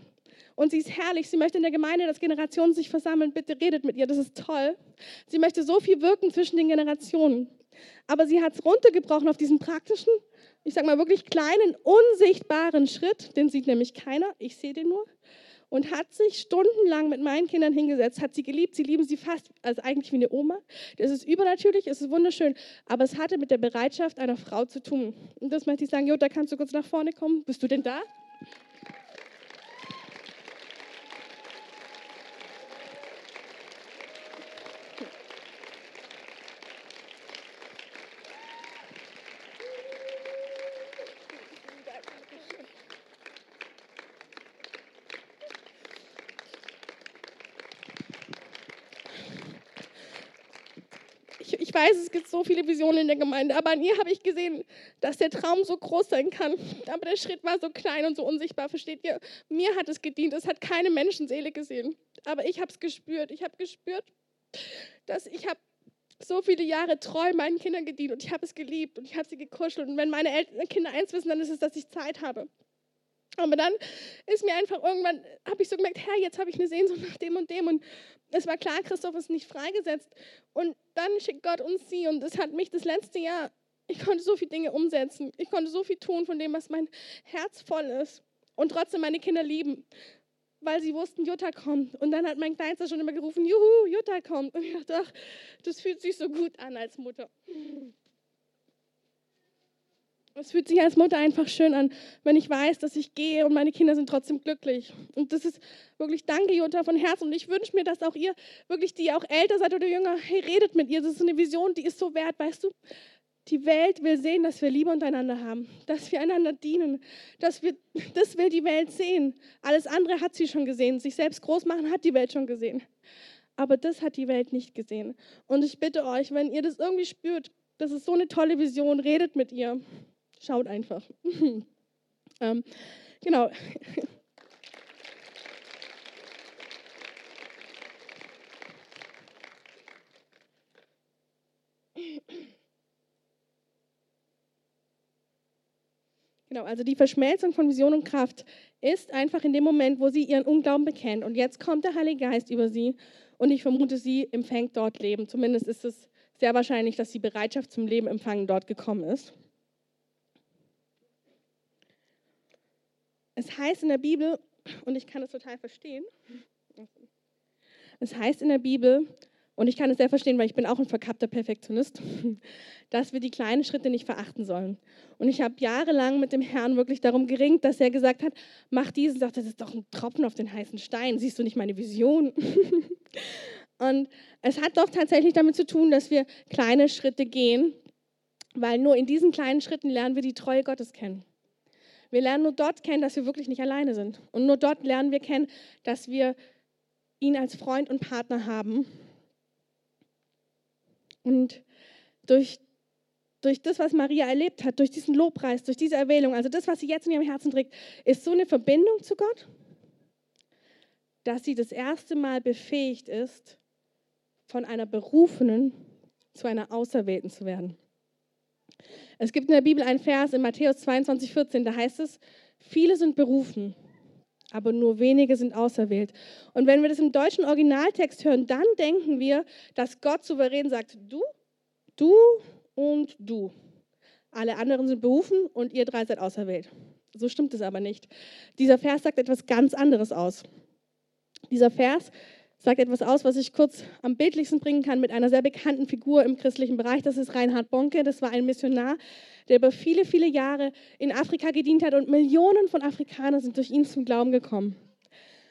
und sie ist herrlich. Sie möchte in der Gemeinde, dass Generationen sich versammeln. Bitte redet mit ihr, das ist toll. Sie möchte so viel wirken zwischen den Generationen. Aber sie hat es runtergebrochen auf diesen praktischen ich sage mal wirklich kleinen, unsichtbaren Schritt, den sieht nämlich keiner, ich sehe den nur, und hat sich stundenlang mit meinen Kindern hingesetzt, hat sie geliebt, sie lieben sie fast, also eigentlich wie eine Oma. Das ist übernatürlich, es ist wunderschön, aber es hatte mit der Bereitschaft einer Frau zu tun. Und das möchte ich sagen, Jutta, kannst du kurz nach vorne kommen? Bist du denn da? Gibt so viele Visionen in der Gemeinde, aber an ihr habe ich gesehen, dass der Traum so groß sein kann. Aber der Schritt war so klein und so unsichtbar, versteht ihr? Mir hat es gedient, es hat keine Menschenseele gesehen. Aber ich habe es gespürt. Ich habe gespürt, dass ich habe so viele Jahre treu meinen Kindern gedient und ich habe es geliebt und ich habe sie gekuschelt. Und wenn meine Eltern, Kinder eins wissen, dann ist es, dass ich Zeit habe. Aber dann ist mir einfach irgendwann, habe ich so gemerkt, Herr, jetzt habe ich eine Sehnsucht nach dem und dem. Und es war klar, Christoph ist nicht freigesetzt. Und dann schickt Gott uns sie. Und es hat mich das letzte Jahr, ich konnte so viele Dinge umsetzen. Ich konnte so viel tun von dem, was mein Herz voll ist. Und trotzdem meine Kinder lieben weil sie wussten, Jutta kommt. Und dann hat mein Kleinster schon immer gerufen, juhu, Jutta kommt. Und ich dachte, ach, das fühlt sich so gut an als Mutter. Es fühlt sich als Mutter einfach schön an, wenn ich weiß, dass ich gehe und meine Kinder sind trotzdem glücklich. Und das ist wirklich, danke Jutta von Herzen. Und ich wünsche mir, dass auch ihr, wirklich, die auch älter seid oder jünger, hey, redet mit ihr. Das ist eine Vision, die ist so wert, weißt du? Die Welt will sehen, dass wir Liebe untereinander haben, dass wir einander dienen, dass wir, das will die Welt sehen. Alles andere hat sie schon gesehen. Sich selbst groß machen hat die Welt schon gesehen. Aber das hat die Welt nicht gesehen. Und ich bitte euch, wenn ihr das irgendwie spürt, das ist so eine tolle Vision, redet mit ihr. Schaut einfach. ähm, genau. Genau, also die Verschmelzung von Vision und Kraft ist einfach in dem Moment, wo sie ihren Unglauben bekennt. Und jetzt kommt der Heilige Geist über sie und ich vermute, sie empfängt dort Leben. Zumindest ist es sehr wahrscheinlich, dass die Bereitschaft zum Leben empfangen dort gekommen ist. Es heißt in der Bibel, und ich kann es total verstehen, es heißt in der Bibel, und ich kann es sehr verstehen, weil ich bin auch ein verkappter Perfektionist, dass wir die kleinen Schritte nicht verachten sollen. Und ich habe jahrelang mit dem Herrn wirklich darum geringt, dass er gesagt hat, mach diesen, sagt, das ist doch ein Tropfen auf den heißen Stein, siehst du nicht meine Vision? Und es hat doch tatsächlich damit zu tun, dass wir kleine Schritte gehen, weil nur in diesen kleinen Schritten lernen wir die Treue Gottes kennen. Wir lernen nur dort kennen, dass wir wirklich nicht alleine sind. Und nur dort lernen wir kennen, dass wir ihn als Freund und Partner haben und durch, durch das, was Maria erlebt hat, durch diesen Lobpreis, durch diese Erwählung, also das, was sie jetzt in ihrem Herzen trägt, ist so eine Verbindung zu Gott, dass sie das erste Mal befähigt ist, von einer Berufenen zu einer Auserwählten zu werden. Es gibt in der Bibel einen Vers in Matthäus 22, 14, da heißt es, viele sind berufen, aber nur wenige sind auserwählt. Und wenn wir das im deutschen Originaltext hören, dann denken wir, dass Gott souverän sagt, du, du und du. Alle anderen sind berufen und ihr drei seid auserwählt. So stimmt es aber nicht. Dieser Vers sagt etwas ganz anderes aus. Dieser Vers sagt etwas aus, was ich kurz am bildlichsten bringen kann mit einer sehr bekannten Figur im christlichen Bereich. Das ist Reinhard Bonke. Das war ein Missionar, der über viele, viele Jahre in Afrika gedient hat und Millionen von Afrikanern sind durch ihn zum Glauben gekommen.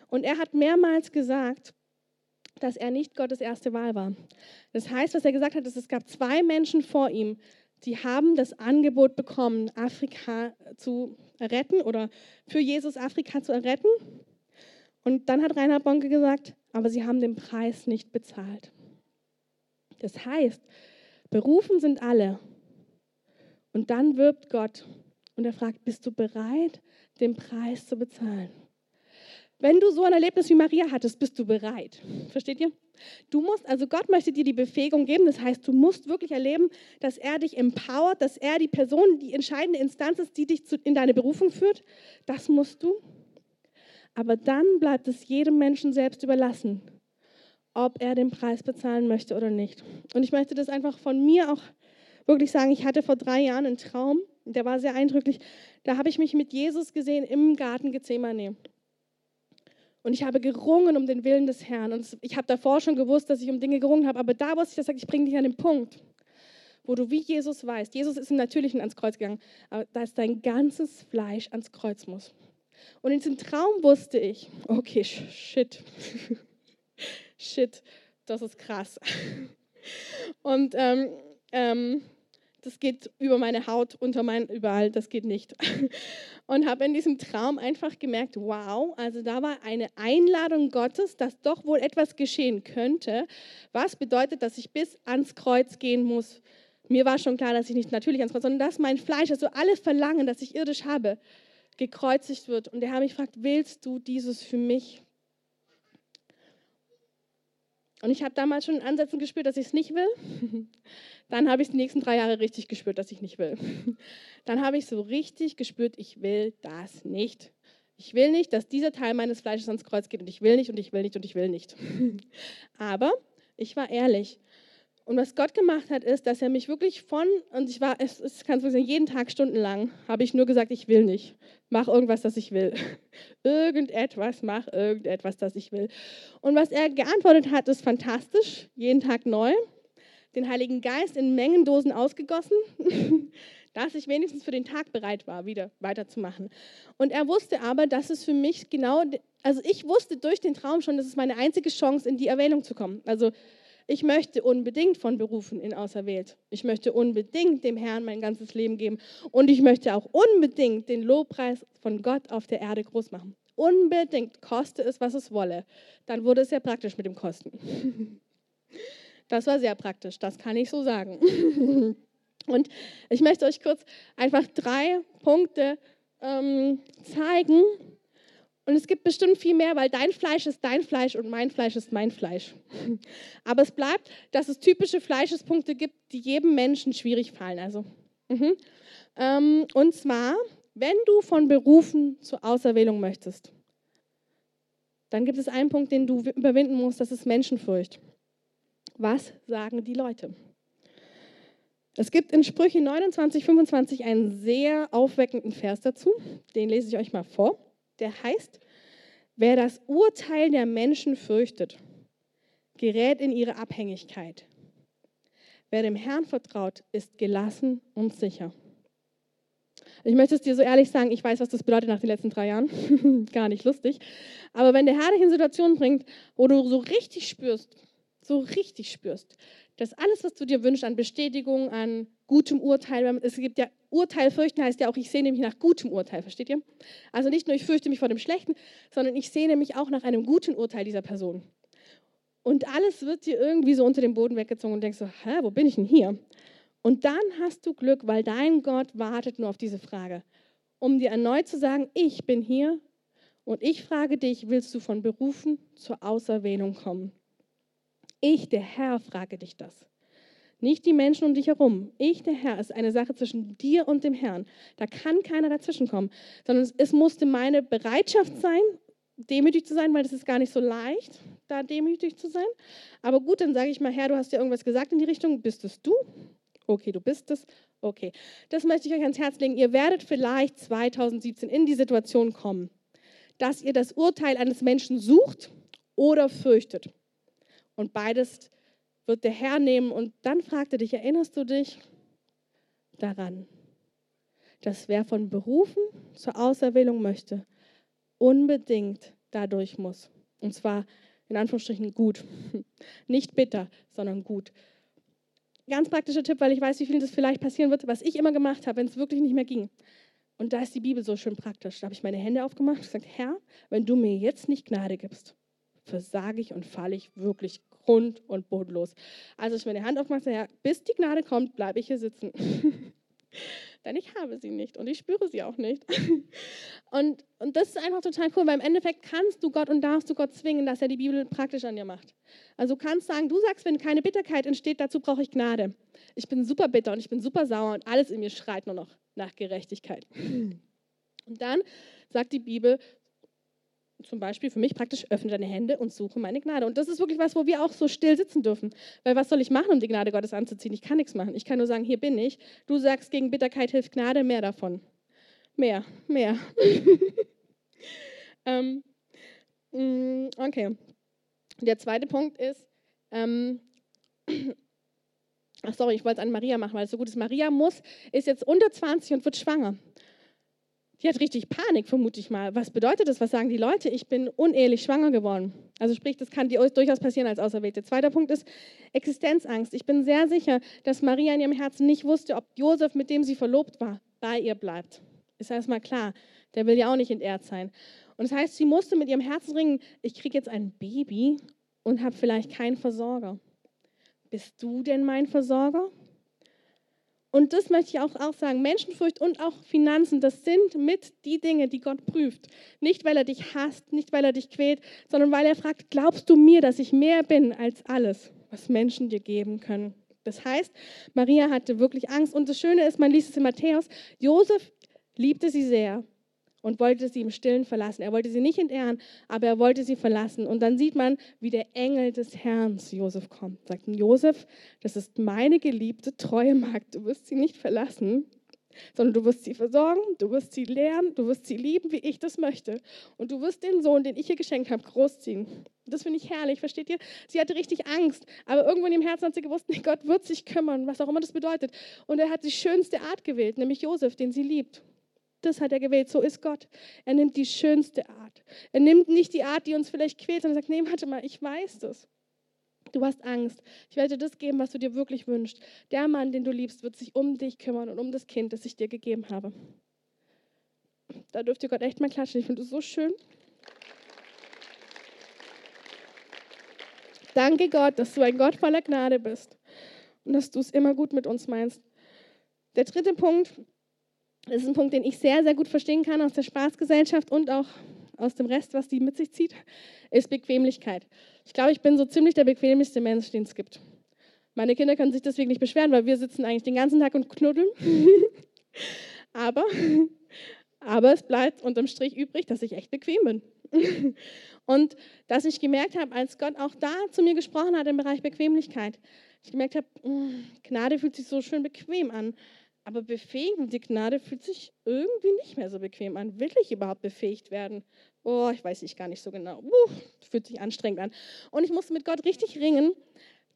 Und er hat mehrmals gesagt, dass er nicht Gottes erste Wahl war. Das heißt, was er gesagt hat, ist, es gab zwei Menschen vor ihm, die haben das Angebot bekommen, Afrika zu retten oder für Jesus Afrika zu erretten. Und dann hat Reinhard Bonke gesagt, aber sie haben den Preis nicht bezahlt. Das heißt, berufen sind alle. Und dann wirbt Gott und er fragt, bist du bereit, den Preis zu bezahlen? Wenn du so ein Erlebnis wie Maria hattest, bist du bereit. Versteht ihr? Du musst, also Gott möchte dir die Befähigung geben. Das heißt, du musst wirklich erleben, dass er dich empowert, dass er die Person, die entscheidende Instanz ist, die dich in deine Berufung führt. Das musst du. Aber dann bleibt es jedem Menschen selbst überlassen, ob er den Preis bezahlen möchte oder nicht. Und ich möchte das einfach von mir auch wirklich sagen. Ich hatte vor drei Jahren einen Traum, der war sehr eindrücklich. Da habe ich mich mit Jesus gesehen im Garten Gethsemane. Und ich habe gerungen um den Willen des Herrn. Und ich habe davor schon gewusst, dass ich um Dinge gerungen habe. Aber da wusste ich, dass ich bringe dich an den Punkt, wo du wie Jesus weißt. Jesus ist im Natürlichen ans Kreuz gegangen, aber da ist dein ganzes Fleisch ans Kreuz muss. Und in diesem Traum wusste ich, okay, shit, shit, das ist krass. Und ähm, ähm, das geht über meine Haut, unter mein, überall, das geht nicht. Und habe in diesem Traum einfach gemerkt, wow, also da war eine Einladung Gottes, dass doch wohl etwas geschehen könnte, was bedeutet, dass ich bis ans Kreuz gehen muss. Mir war schon klar, dass ich nicht natürlich ans Kreuz, sondern dass mein Fleisch, also alle Verlangen, das ich irdisch habe, gekreuzigt wird. Und der Herr mich fragt, willst du dieses für mich? Und ich habe damals schon in Ansätzen gespürt, dass ich es nicht will. Dann habe ich es die nächsten drei Jahre richtig gespürt, dass ich nicht will. Dann habe ich so richtig gespürt, ich will das nicht. Ich will nicht, dass dieser Teil meines Fleisches ans Kreuz geht und ich will nicht und ich will nicht und ich will nicht. Aber ich war ehrlich und was Gott gemacht hat, ist, dass er mich wirklich von, und ich war, es, es kann so sein, jeden Tag stundenlang, habe ich nur gesagt, ich will nicht. Mach irgendwas, das ich will. irgendetwas, mach irgendetwas, das ich will. Und was er geantwortet hat, ist fantastisch, jeden Tag neu. Den Heiligen Geist in Mengendosen ausgegossen, dass ich wenigstens für den Tag bereit war, wieder weiterzumachen. Und er wusste aber, dass es für mich genau, also ich wusste durch den Traum schon, dass es meine einzige Chance, in die Erwählung zu kommen. Also ich möchte unbedingt von Berufen in Auserwählt. Ich möchte unbedingt dem Herrn mein ganzes Leben geben. Und ich möchte auch unbedingt den Lobpreis von Gott auf der Erde groß machen. Unbedingt, koste es, was es wolle. Dann wurde es sehr praktisch mit dem Kosten. Das war sehr praktisch, das kann ich so sagen. Und ich möchte euch kurz einfach drei Punkte ähm, zeigen, und es gibt bestimmt viel mehr, weil dein Fleisch ist dein Fleisch und mein Fleisch ist mein Fleisch. Aber es bleibt, dass es typische Fleischespunkte gibt, die jedem Menschen schwierig fallen. Also, mhm. ähm, und zwar, wenn du von Berufen zur Auserwählung möchtest, dann gibt es einen Punkt, den du überwinden musst, das ist Menschenfurcht. Was sagen die Leute? Es gibt in Sprüche 29, 25 einen sehr aufweckenden Vers dazu. Den lese ich euch mal vor der heißt, wer das Urteil der Menschen fürchtet, gerät in ihre Abhängigkeit. Wer dem Herrn vertraut, ist gelassen und sicher. Ich möchte es dir so ehrlich sagen, ich weiß, was das bedeutet nach den letzten drei Jahren. Gar nicht lustig. Aber wenn der Herr dich in Situationen bringt, wo du so richtig spürst, so richtig spürst, dass alles, was du dir wünschst an Bestätigung, an gutem Urteil, es gibt ja Urteil fürchten heißt ja auch, ich sehne mich nach gutem Urteil, versteht ihr? Also nicht nur, ich fürchte mich vor dem Schlechten, sondern ich sehne mich auch nach einem guten Urteil dieser Person. Und alles wird dir irgendwie so unter dem Boden weggezogen und denkst so, hä, wo bin ich denn hier? Und dann hast du Glück, weil dein Gott wartet nur auf diese Frage, um dir erneut zu sagen, ich bin hier und ich frage dich, willst du von Berufen zur Auserwählung kommen? Ich, der Herr, frage dich das. Nicht die Menschen um dich herum. Ich, der Herr, ist eine Sache zwischen dir und dem Herrn. Da kann keiner dazwischenkommen, sondern es musste meine Bereitschaft sein, demütig zu sein, weil es ist gar nicht so leicht, da demütig zu sein. Aber gut, dann sage ich mal, Herr, du hast ja irgendwas gesagt in die Richtung. Bist es du? Okay, du bist es. Okay, das möchte ich euch ans Herz legen. Ihr werdet vielleicht 2017 in die Situation kommen, dass ihr das Urteil eines Menschen sucht oder fürchtet. Und beides wird der Herr nehmen und dann fragt er dich, erinnerst du dich daran, dass wer von Berufen zur Auserwählung möchte, unbedingt dadurch muss. Und zwar in Anführungsstrichen gut. Nicht bitter, sondern gut. Ganz praktischer Tipp, weil ich weiß, wie viel das vielleicht passieren wird, was ich immer gemacht habe, wenn es wirklich nicht mehr ging. Und da ist die Bibel so schön praktisch. Da habe ich meine Hände aufgemacht und gesagt, Herr, wenn du mir jetzt nicht Gnade gibst, versage ich und falle ich wirklich grund- und bodenlos. Also ich meine Hand aufmache, ja, bis die Gnade kommt, bleibe ich hier sitzen. Denn ich habe sie nicht und ich spüre sie auch nicht. und, und das ist einfach total cool, weil im Endeffekt kannst du Gott und darfst du Gott zwingen, dass er die Bibel praktisch an dir macht. Also du kannst sagen, du sagst, wenn keine Bitterkeit entsteht, dazu brauche ich Gnade. Ich bin super bitter und ich bin super sauer und alles in mir schreit nur noch nach Gerechtigkeit. Und dann sagt die Bibel, zum Beispiel für mich praktisch, öffne deine Hände und suche meine Gnade. Und das ist wirklich was, wo wir auch so still sitzen dürfen. Weil was soll ich machen, um die Gnade Gottes anzuziehen? Ich kann nichts machen. Ich kann nur sagen, hier bin ich. Du sagst, gegen Bitterkeit hilft Gnade, mehr davon. Mehr, mehr. ähm, mm, okay. Der zweite Punkt ist, ähm, ach sorry, ich wollte es an Maria machen, weil es so gut ist. Maria muss, ist jetzt unter 20 und wird schwanger. Die hat richtig Panik, vermute ich mal. Was bedeutet das? Was sagen die Leute? Ich bin unehelich schwanger geworden. Also sprich, das kann durchaus passieren als Auserwählte. Zweiter Punkt ist Existenzangst. Ich bin sehr sicher, dass Maria in ihrem Herzen nicht wusste, ob Josef, mit dem sie verlobt war, bei ihr bleibt. Ist erstmal klar. Der will ja auch nicht entehrt sein. Und das heißt, sie musste mit ihrem Herzen ringen, ich kriege jetzt ein Baby und habe vielleicht keinen Versorger. Bist du denn mein Versorger? Und das möchte ich auch, auch sagen. Menschenfurcht und auch Finanzen, das sind mit die Dinge, die Gott prüft. Nicht, weil er dich hasst, nicht, weil er dich quält, sondern weil er fragt, glaubst du mir, dass ich mehr bin als alles, was Menschen dir geben können? Das heißt, Maria hatte wirklich Angst. Und das Schöne ist, man liest es in Matthäus, Josef liebte sie sehr und wollte sie im Stillen verlassen. Er wollte sie nicht entehren, aber er wollte sie verlassen. Und dann sieht man, wie der Engel des Herrn zu Josef kommt. Sagt Josef, das ist meine geliebte, treue Magd. Du wirst sie nicht verlassen, sondern du wirst sie versorgen, du wirst sie lehren, du wirst sie lieben, wie ich das möchte. Und du wirst den Sohn, den ich ihr geschenkt habe, großziehen. Das finde ich herrlich, versteht ihr? Sie hatte richtig Angst, aber irgendwo in ihrem Herzen hat sie gewusst, Gott wird sich kümmern, was auch immer das bedeutet. Und er hat die schönste Art gewählt, nämlich Josef, den sie liebt. Das hat er gewählt. So ist Gott. Er nimmt die schönste Art. Er nimmt nicht die Art, die uns vielleicht quält, sondern sagt, nee, warte mal, ich weiß das. Du hast Angst. Ich werde dir das geben, was du dir wirklich wünschst. Der Mann, den du liebst, wird sich um dich kümmern und um das Kind, das ich dir gegeben habe. Da dürft ihr Gott echt mal klatschen. Ich finde es so schön. Danke Gott, dass du ein Gott voller Gnade bist und dass du es immer gut mit uns meinst. Der dritte Punkt, das ist ein Punkt, den ich sehr, sehr gut verstehen kann aus der Spaßgesellschaft und auch aus dem Rest, was die mit sich zieht, ist Bequemlichkeit. Ich glaube, ich bin so ziemlich der bequemlichste Mensch, den es gibt. Meine Kinder können sich deswegen nicht beschweren, weil wir sitzen eigentlich den ganzen Tag und knuddeln. aber, aber es bleibt unterm Strich übrig, dass ich echt bequem bin. und dass ich gemerkt habe, als Gott auch da zu mir gesprochen hat im Bereich Bequemlichkeit, ich gemerkt habe, mm, Gnade fühlt sich so schön bequem an. Aber befähigende Gnade fühlt sich irgendwie nicht mehr so bequem an. Will ich überhaupt befähigt werden? Oh, ich weiß ich gar nicht so genau. Uh, fühlt sich anstrengend an. Und ich musste mit Gott richtig ringen,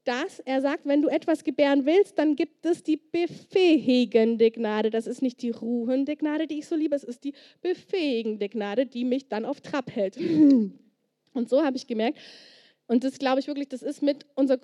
dass er sagt, wenn du etwas gebären willst, dann gibt es die befähigende Gnade. Das ist nicht die ruhende Gnade, die ich so liebe, es ist die befähigende Gnade, die mich dann auf Trab hält. Und so habe ich gemerkt, und das glaube ich wirklich, das ist mit unser,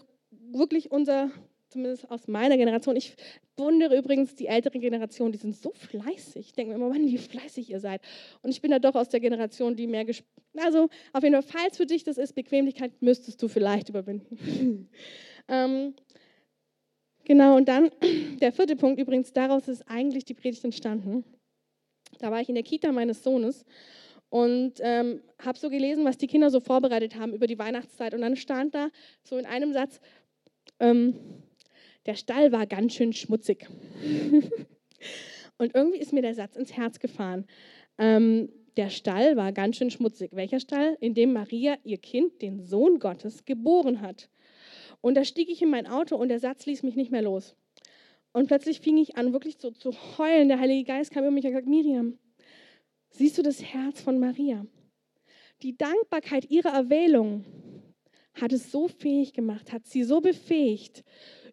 wirklich unser zumindest aus meiner Generation. Ich wundere übrigens die ältere Generation, die sind so fleißig. Ich denke mir immer, Mann, wie fleißig ihr seid. Und ich bin da doch aus der Generation, die mehr gesp Also auf jeden Fall, falls für dich das ist, Bequemlichkeit müsstest du vielleicht überwinden. ähm, genau, und dann der vierte Punkt übrigens, daraus ist eigentlich die Predigt entstanden. Da war ich in der Kita meines Sohnes und ähm, habe so gelesen, was die Kinder so vorbereitet haben über die Weihnachtszeit. Und dann stand da so in einem Satz, ähm, der Stall war ganz schön schmutzig. und irgendwie ist mir der Satz ins Herz gefahren. Ähm, der Stall war ganz schön schmutzig. Welcher Stall? In dem Maria ihr Kind, den Sohn Gottes, geboren hat. Und da stieg ich in mein Auto und der Satz ließ mich nicht mehr los. Und plötzlich fing ich an, wirklich so zu heulen. Der Heilige Geist kam über mich und gesagt, Miriam, siehst du das Herz von Maria? Die Dankbarkeit ihrer Erwählung hat es so fähig gemacht, hat sie so befähigt,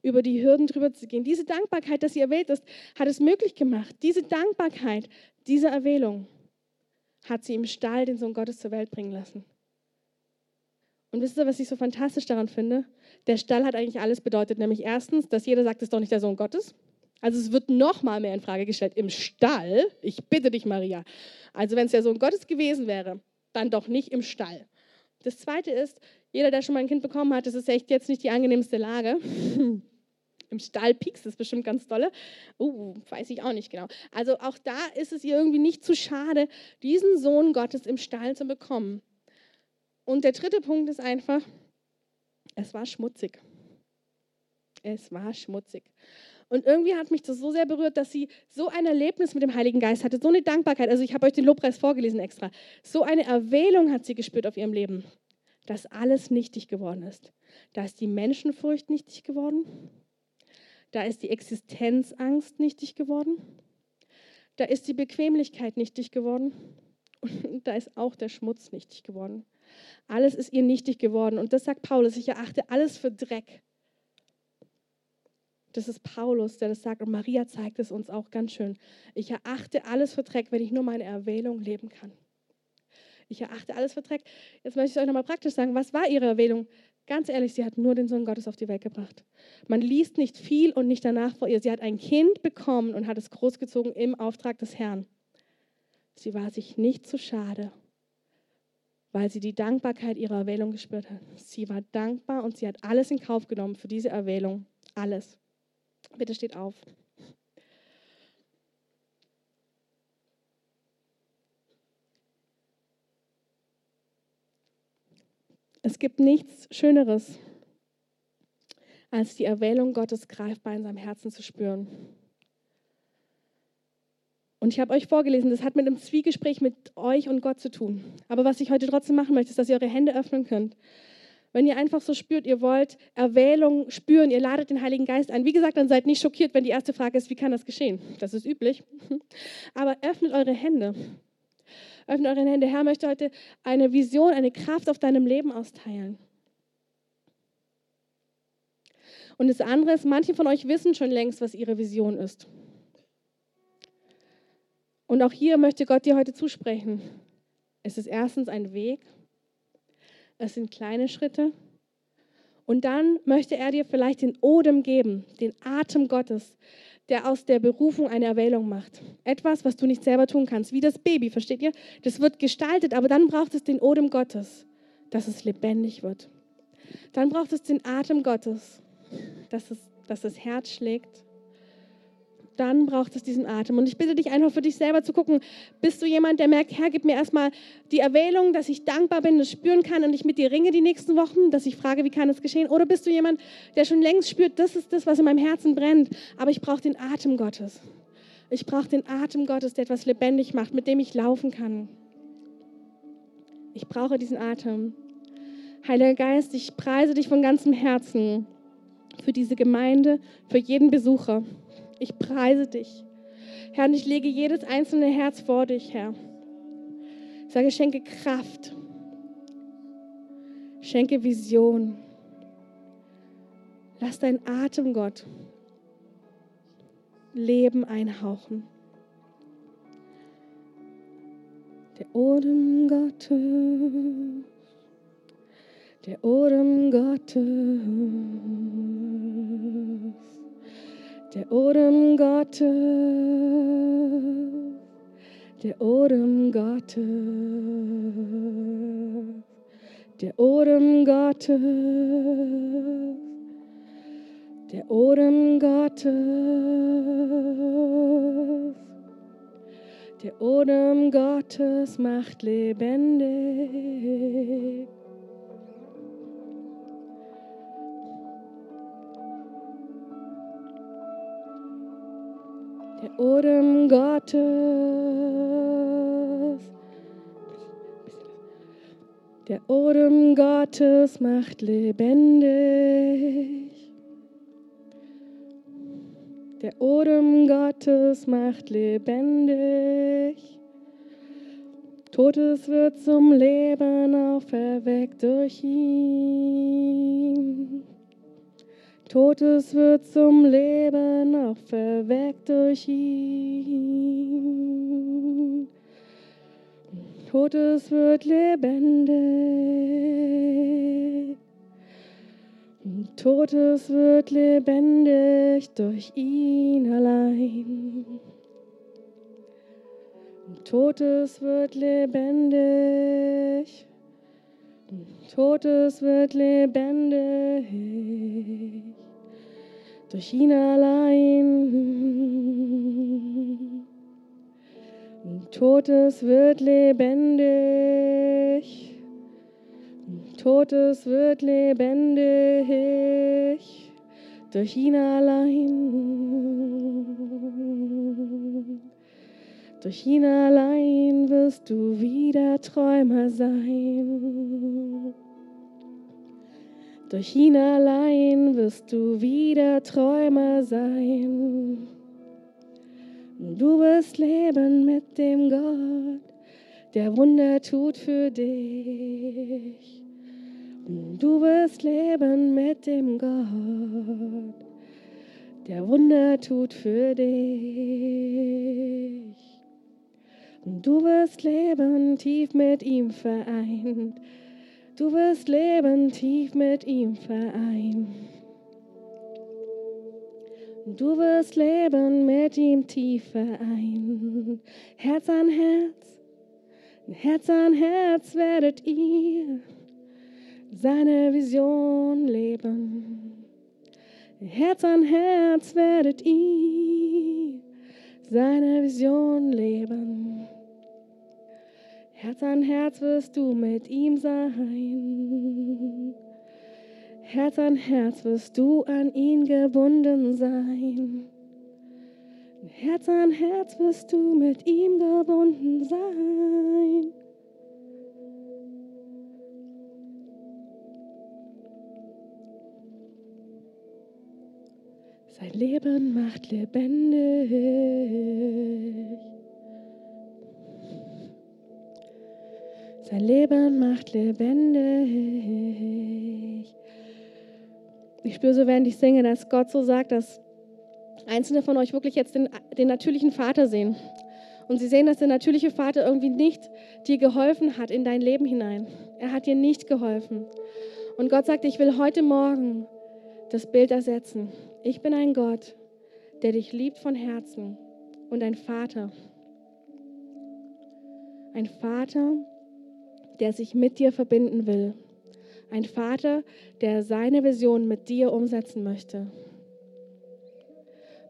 über die Hürden drüber zu gehen. Diese Dankbarkeit, dass sie erwählt ist, hat es möglich gemacht. Diese Dankbarkeit, diese Erwählung hat sie im Stall den Sohn Gottes zur Welt bringen lassen. Und wisst ihr, was ich so fantastisch daran finde? Der Stall hat eigentlich alles bedeutet, nämlich erstens, dass jeder sagt, es ist doch nicht der Sohn Gottes. Also es wird noch mal mehr in Frage gestellt. Im Stall, ich bitte dich, Maria. Also wenn es der Sohn Gottes gewesen wäre, dann doch nicht im Stall. Das Zweite ist, jeder, der schon mal ein Kind bekommen hat, das ist echt jetzt nicht die angenehmste Lage. Im Stall piekst das bestimmt ganz dolle. Uh, weiß ich auch nicht genau. Also auch da ist es ihr irgendwie nicht zu schade, diesen Sohn Gottes im Stall zu bekommen. Und der dritte Punkt ist einfach, es war schmutzig. Es war schmutzig. Und irgendwie hat mich das so sehr berührt, dass sie so ein Erlebnis mit dem Heiligen Geist hatte, so eine Dankbarkeit. Also ich habe euch den Lobpreis vorgelesen extra. So eine Erwählung hat sie gespürt auf ihrem Leben, dass alles nichtig geworden ist. Da ist die Menschenfurcht nichtig geworden. Da ist die Existenzangst nichtig geworden. Da ist die Bequemlichkeit nichtig geworden. Und da ist auch der Schmutz nichtig geworden. Alles ist ihr nichtig geworden. Und das sagt Paulus, ich erachte alles für Dreck. Das ist Paulus, der das sagt. Und Maria zeigt es uns auch ganz schön. Ich erachte alles für Dreck, wenn ich nur meine Erwählung leben kann. Ich erachte alles für Dreck. Jetzt möchte ich euch nochmal praktisch sagen, was war ihre Erwählung? Ganz ehrlich, sie hat nur den Sohn Gottes auf die Welt gebracht. Man liest nicht viel und nicht danach vor ihr. Sie hat ein Kind bekommen und hat es großgezogen im Auftrag des Herrn. Sie war sich nicht zu schade, weil sie die Dankbarkeit ihrer Erwählung gespürt hat. Sie war dankbar und sie hat alles in Kauf genommen für diese Erwählung. Alles. Bitte steht auf. Es gibt nichts Schöneres, als die Erwählung Gottes greifbar in seinem Herzen zu spüren. Und ich habe euch vorgelesen, das hat mit einem Zwiegespräch mit euch und Gott zu tun. Aber was ich heute trotzdem machen möchte, ist, dass ihr eure Hände öffnen könnt. Wenn ihr einfach so spürt, ihr wollt Erwählung spüren, ihr ladet den Heiligen Geist ein. Wie gesagt, dann seid nicht schockiert, wenn die erste Frage ist, wie kann das geschehen? Das ist üblich. Aber öffnet eure Hände. Öffnet eure Hände. Herr möchte heute eine Vision, eine Kraft auf deinem Leben austeilen. Und das andere ist, manche von euch wissen schon längst, was ihre Vision ist. Und auch hier möchte Gott dir heute zusprechen. Es ist erstens ein Weg, es sind kleine Schritte. Und dann möchte er dir vielleicht den Odem geben, den Atem Gottes, der aus der Berufung eine Erwählung macht. Etwas, was du nicht selber tun kannst, wie das Baby, versteht ihr? Das wird gestaltet, aber dann braucht es den Odem Gottes, dass es lebendig wird. Dann braucht es den Atem Gottes, dass, es, dass das Herz schlägt dann braucht es diesen Atem. Und ich bitte dich einfach für dich selber zu gucken, bist du jemand, der merkt, Herr, gib mir erstmal die Erwählung, dass ich dankbar bin, das spüren kann und ich mit dir ringe die nächsten Wochen, dass ich frage, wie kann es geschehen? Oder bist du jemand, der schon längst spürt, das ist das, was in meinem Herzen brennt, aber ich brauche den Atem Gottes. Ich brauche den Atem Gottes, der etwas lebendig macht, mit dem ich laufen kann. Ich brauche diesen Atem. Heiliger Geist, ich preise dich von ganzem Herzen für diese Gemeinde, für jeden Besucher. Ich preise dich. Herr, und ich lege jedes einzelne Herz vor dich, Herr. Ich sage, schenke Kraft. Schenke Vision. Lass dein Atem, Gott, Leben einhauchen. Der Odem Gottes, der Odem Gottes der Odem Gottes, der Odem Gottes, der Odem Gottes, der Odem Gottes, der Odem Gottes macht lebendig. Der Odem Gottes. Der Odem Gottes macht lebendig. Der Odem Gottes macht lebendig. Totes wird zum Leben auferweckt durch ihn. Totes wird zum Leben auch verweckt durch ihn. Totes wird lebendig. Totes wird lebendig durch ihn allein. Totes wird lebendig. Totes wird lebendig durch ihn allein. Totes wird lebendig, Totes wird lebendig durch ihn allein. Durch ihn allein wirst du wieder Träumer sein. Durch ihn allein wirst du wieder Träumer sein. Du wirst leben mit dem Gott, der Wunder tut für dich. Du wirst leben mit dem Gott, der Wunder tut für dich. Du wirst leben tief mit ihm vereint. Du wirst leben tief mit ihm vereint. Du wirst leben mit ihm tief vereint. Herz an Herz, Herz an Herz werdet ihr seine Vision leben. Herz an Herz werdet ihr seine Vision leben. Herz an Herz wirst du mit ihm sein. Herz an Herz wirst du an ihn gebunden sein. Herz an Herz wirst du mit ihm gebunden sein. Sein Leben macht lebendig. Sein Leben macht lebendig. Ich spüre so, während ich singe, dass Gott so sagt, dass einzelne von euch wirklich jetzt den, den natürlichen Vater sehen. Und sie sehen, dass der natürliche Vater irgendwie nicht dir geholfen hat in dein Leben hinein. Er hat dir nicht geholfen. Und Gott sagt, ich will heute Morgen das Bild ersetzen. Ich bin ein Gott, der dich liebt von Herzen und ein Vater. Ein Vater, der sich mit dir verbinden will. Ein Vater, der seine Vision mit dir umsetzen möchte.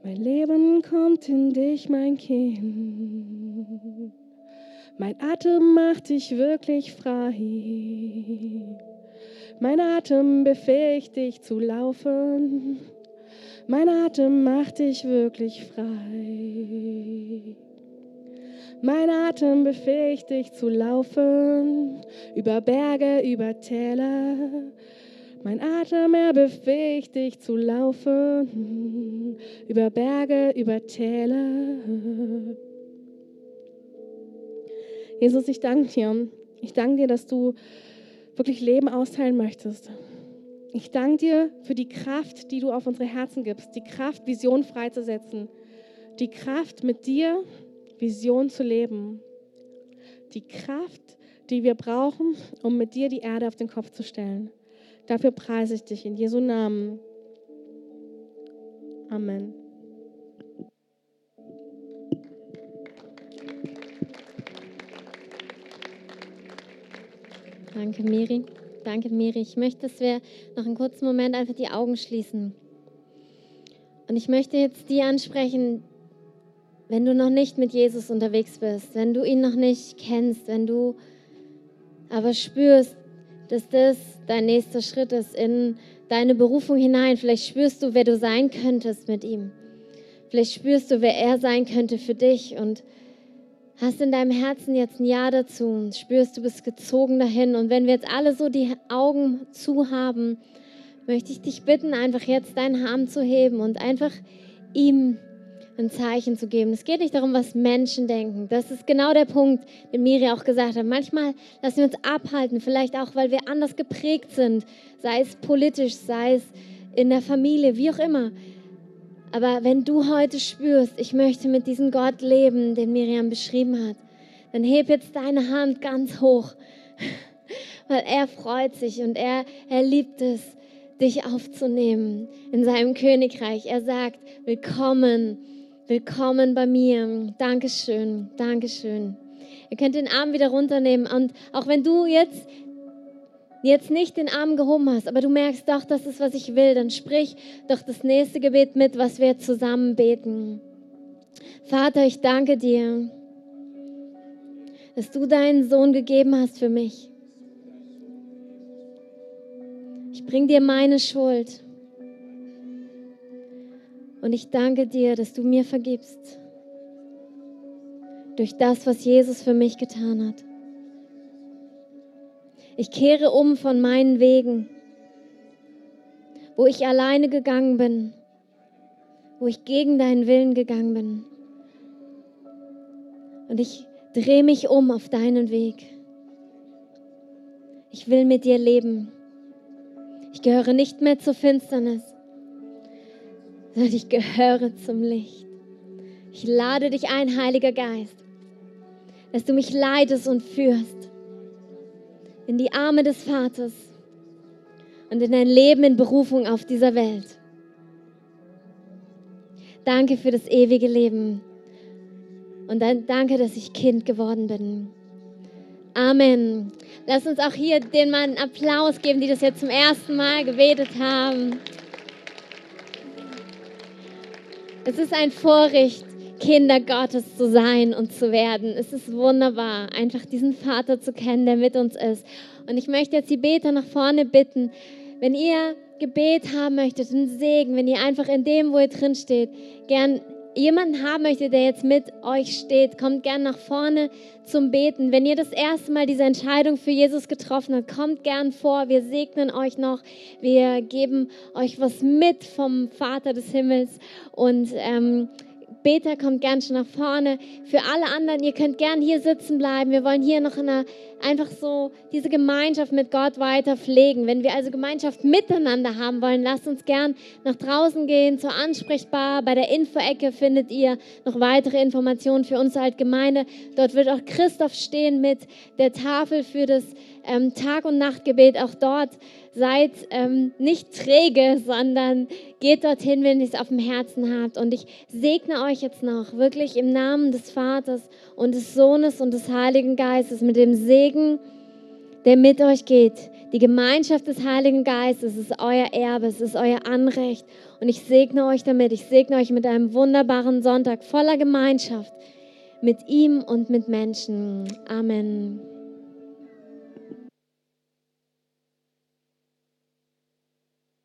Mein Leben kommt in dich, mein Kind. Mein Atem macht dich wirklich frei. Mein Atem befähigt dich zu laufen. Mein Atem macht dich wirklich frei. Mein Atem befähigt dich zu laufen über Berge, über Täler. Mein Atem, er befähigt dich zu laufen über Berge, über Täler. Jesus, ich danke dir. Ich danke dir, dass du wirklich Leben austeilen möchtest. Ich danke dir für die Kraft, die du auf unsere Herzen gibst, die Kraft, Vision freizusetzen, die Kraft, mit dir Vision zu leben, die Kraft, die wir brauchen, um mit dir die Erde auf den Kopf zu stellen. Dafür preise ich dich in Jesu Namen. Amen. Danke, Miri. Danke, Miri. Ich möchte, dass wir noch einen kurzen Moment einfach die Augen schließen. Und ich möchte jetzt die ansprechen, wenn du noch nicht mit Jesus unterwegs bist, wenn du ihn noch nicht kennst, wenn du aber spürst, dass das dein nächster Schritt ist in deine Berufung hinein. Vielleicht spürst du, wer du sein könntest mit ihm. Vielleicht spürst du, wer er sein könnte für dich und hast in deinem Herzen jetzt ein Ja dazu und spürst, du bist gezogen dahin. Und wenn wir jetzt alle so die Augen zu haben, möchte ich dich bitten, einfach jetzt deinen Arm zu heben und einfach ihm ein Zeichen zu geben. Es geht nicht darum, was Menschen denken. Das ist genau der Punkt, den Miri auch gesagt hat. Manchmal lassen wir uns abhalten, vielleicht auch, weil wir anders geprägt sind, sei es politisch, sei es in der Familie, wie auch immer. Aber wenn du heute spürst, ich möchte mit diesem Gott leben, den Miriam beschrieben hat, dann heb jetzt deine Hand ganz hoch, weil er freut sich und er, er liebt es, dich aufzunehmen in seinem Königreich. Er sagt, willkommen, willkommen bei mir. Dankeschön, Dankeschön. Ihr könnt den Arm wieder runternehmen und auch wenn du jetzt jetzt nicht den Arm gehoben hast, aber du merkst doch, das ist, was ich will, dann sprich doch das nächste Gebet mit, was wir zusammen beten. Vater, ich danke dir, dass du deinen Sohn gegeben hast für mich. Ich bring dir meine Schuld. Und ich danke dir, dass du mir vergibst durch das, was Jesus für mich getan hat. Ich kehre um von meinen Wegen, wo ich alleine gegangen bin, wo ich gegen deinen Willen gegangen bin. Und ich drehe mich um auf deinen Weg. Ich will mit dir leben. Ich gehöre nicht mehr zur Finsternis, sondern ich gehöre zum Licht. Ich lade dich ein, Heiliger Geist, dass du mich leitest und führst in die Arme des Vaters und in dein Leben in Berufung auf dieser Welt. Danke für das ewige Leben und dann danke, dass ich Kind geworden bin. Amen. Lass uns auch hier den Mann einen Applaus geben, die das jetzt zum ersten Mal gebetet haben. Es ist ein Vorrecht, Kinder Gottes zu sein und zu werden. Es ist wunderbar, einfach diesen Vater zu kennen, der mit uns ist. Und ich möchte jetzt die Beter nach vorne bitten, wenn ihr Gebet haben möchtet, einen Segen, wenn ihr einfach in dem, wo ihr drin steht, gern jemanden haben möchtet, der jetzt mit euch steht, kommt gern nach vorne zum Beten. Wenn ihr das erste Mal diese Entscheidung für Jesus getroffen habt, kommt gern vor. Wir segnen euch noch. Wir geben euch was mit vom Vater des Himmels und ähm, Beter kommt gern schon nach vorne. Für alle anderen, ihr könnt gern hier sitzen bleiben. Wir wollen hier noch eine, einfach so diese Gemeinschaft mit Gott weiter pflegen. Wenn wir also Gemeinschaft miteinander haben wollen, lasst uns gern nach draußen gehen zur Ansprechbar. Bei der Infoecke findet ihr noch weitere Informationen für uns als Gemeinde. Dort wird auch Christoph stehen mit der Tafel für das ähm, Tag- und Nachtgebet. Auch dort seid ähm, nicht träge, sondern geht dorthin, wenn ihr es auf dem Herzen habt. Und ich segne euch jetzt noch wirklich im Namen des Vaters und des Sohnes und des Heiligen Geistes mit dem Segen, der mit euch geht. Die Gemeinschaft des Heiligen Geistes ist euer Erbe, es ist euer Anrecht. Und ich segne euch damit. Ich segne euch mit einem wunderbaren Sonntag voller Gemeinschaft mit ihm und mit Menschen. Amen.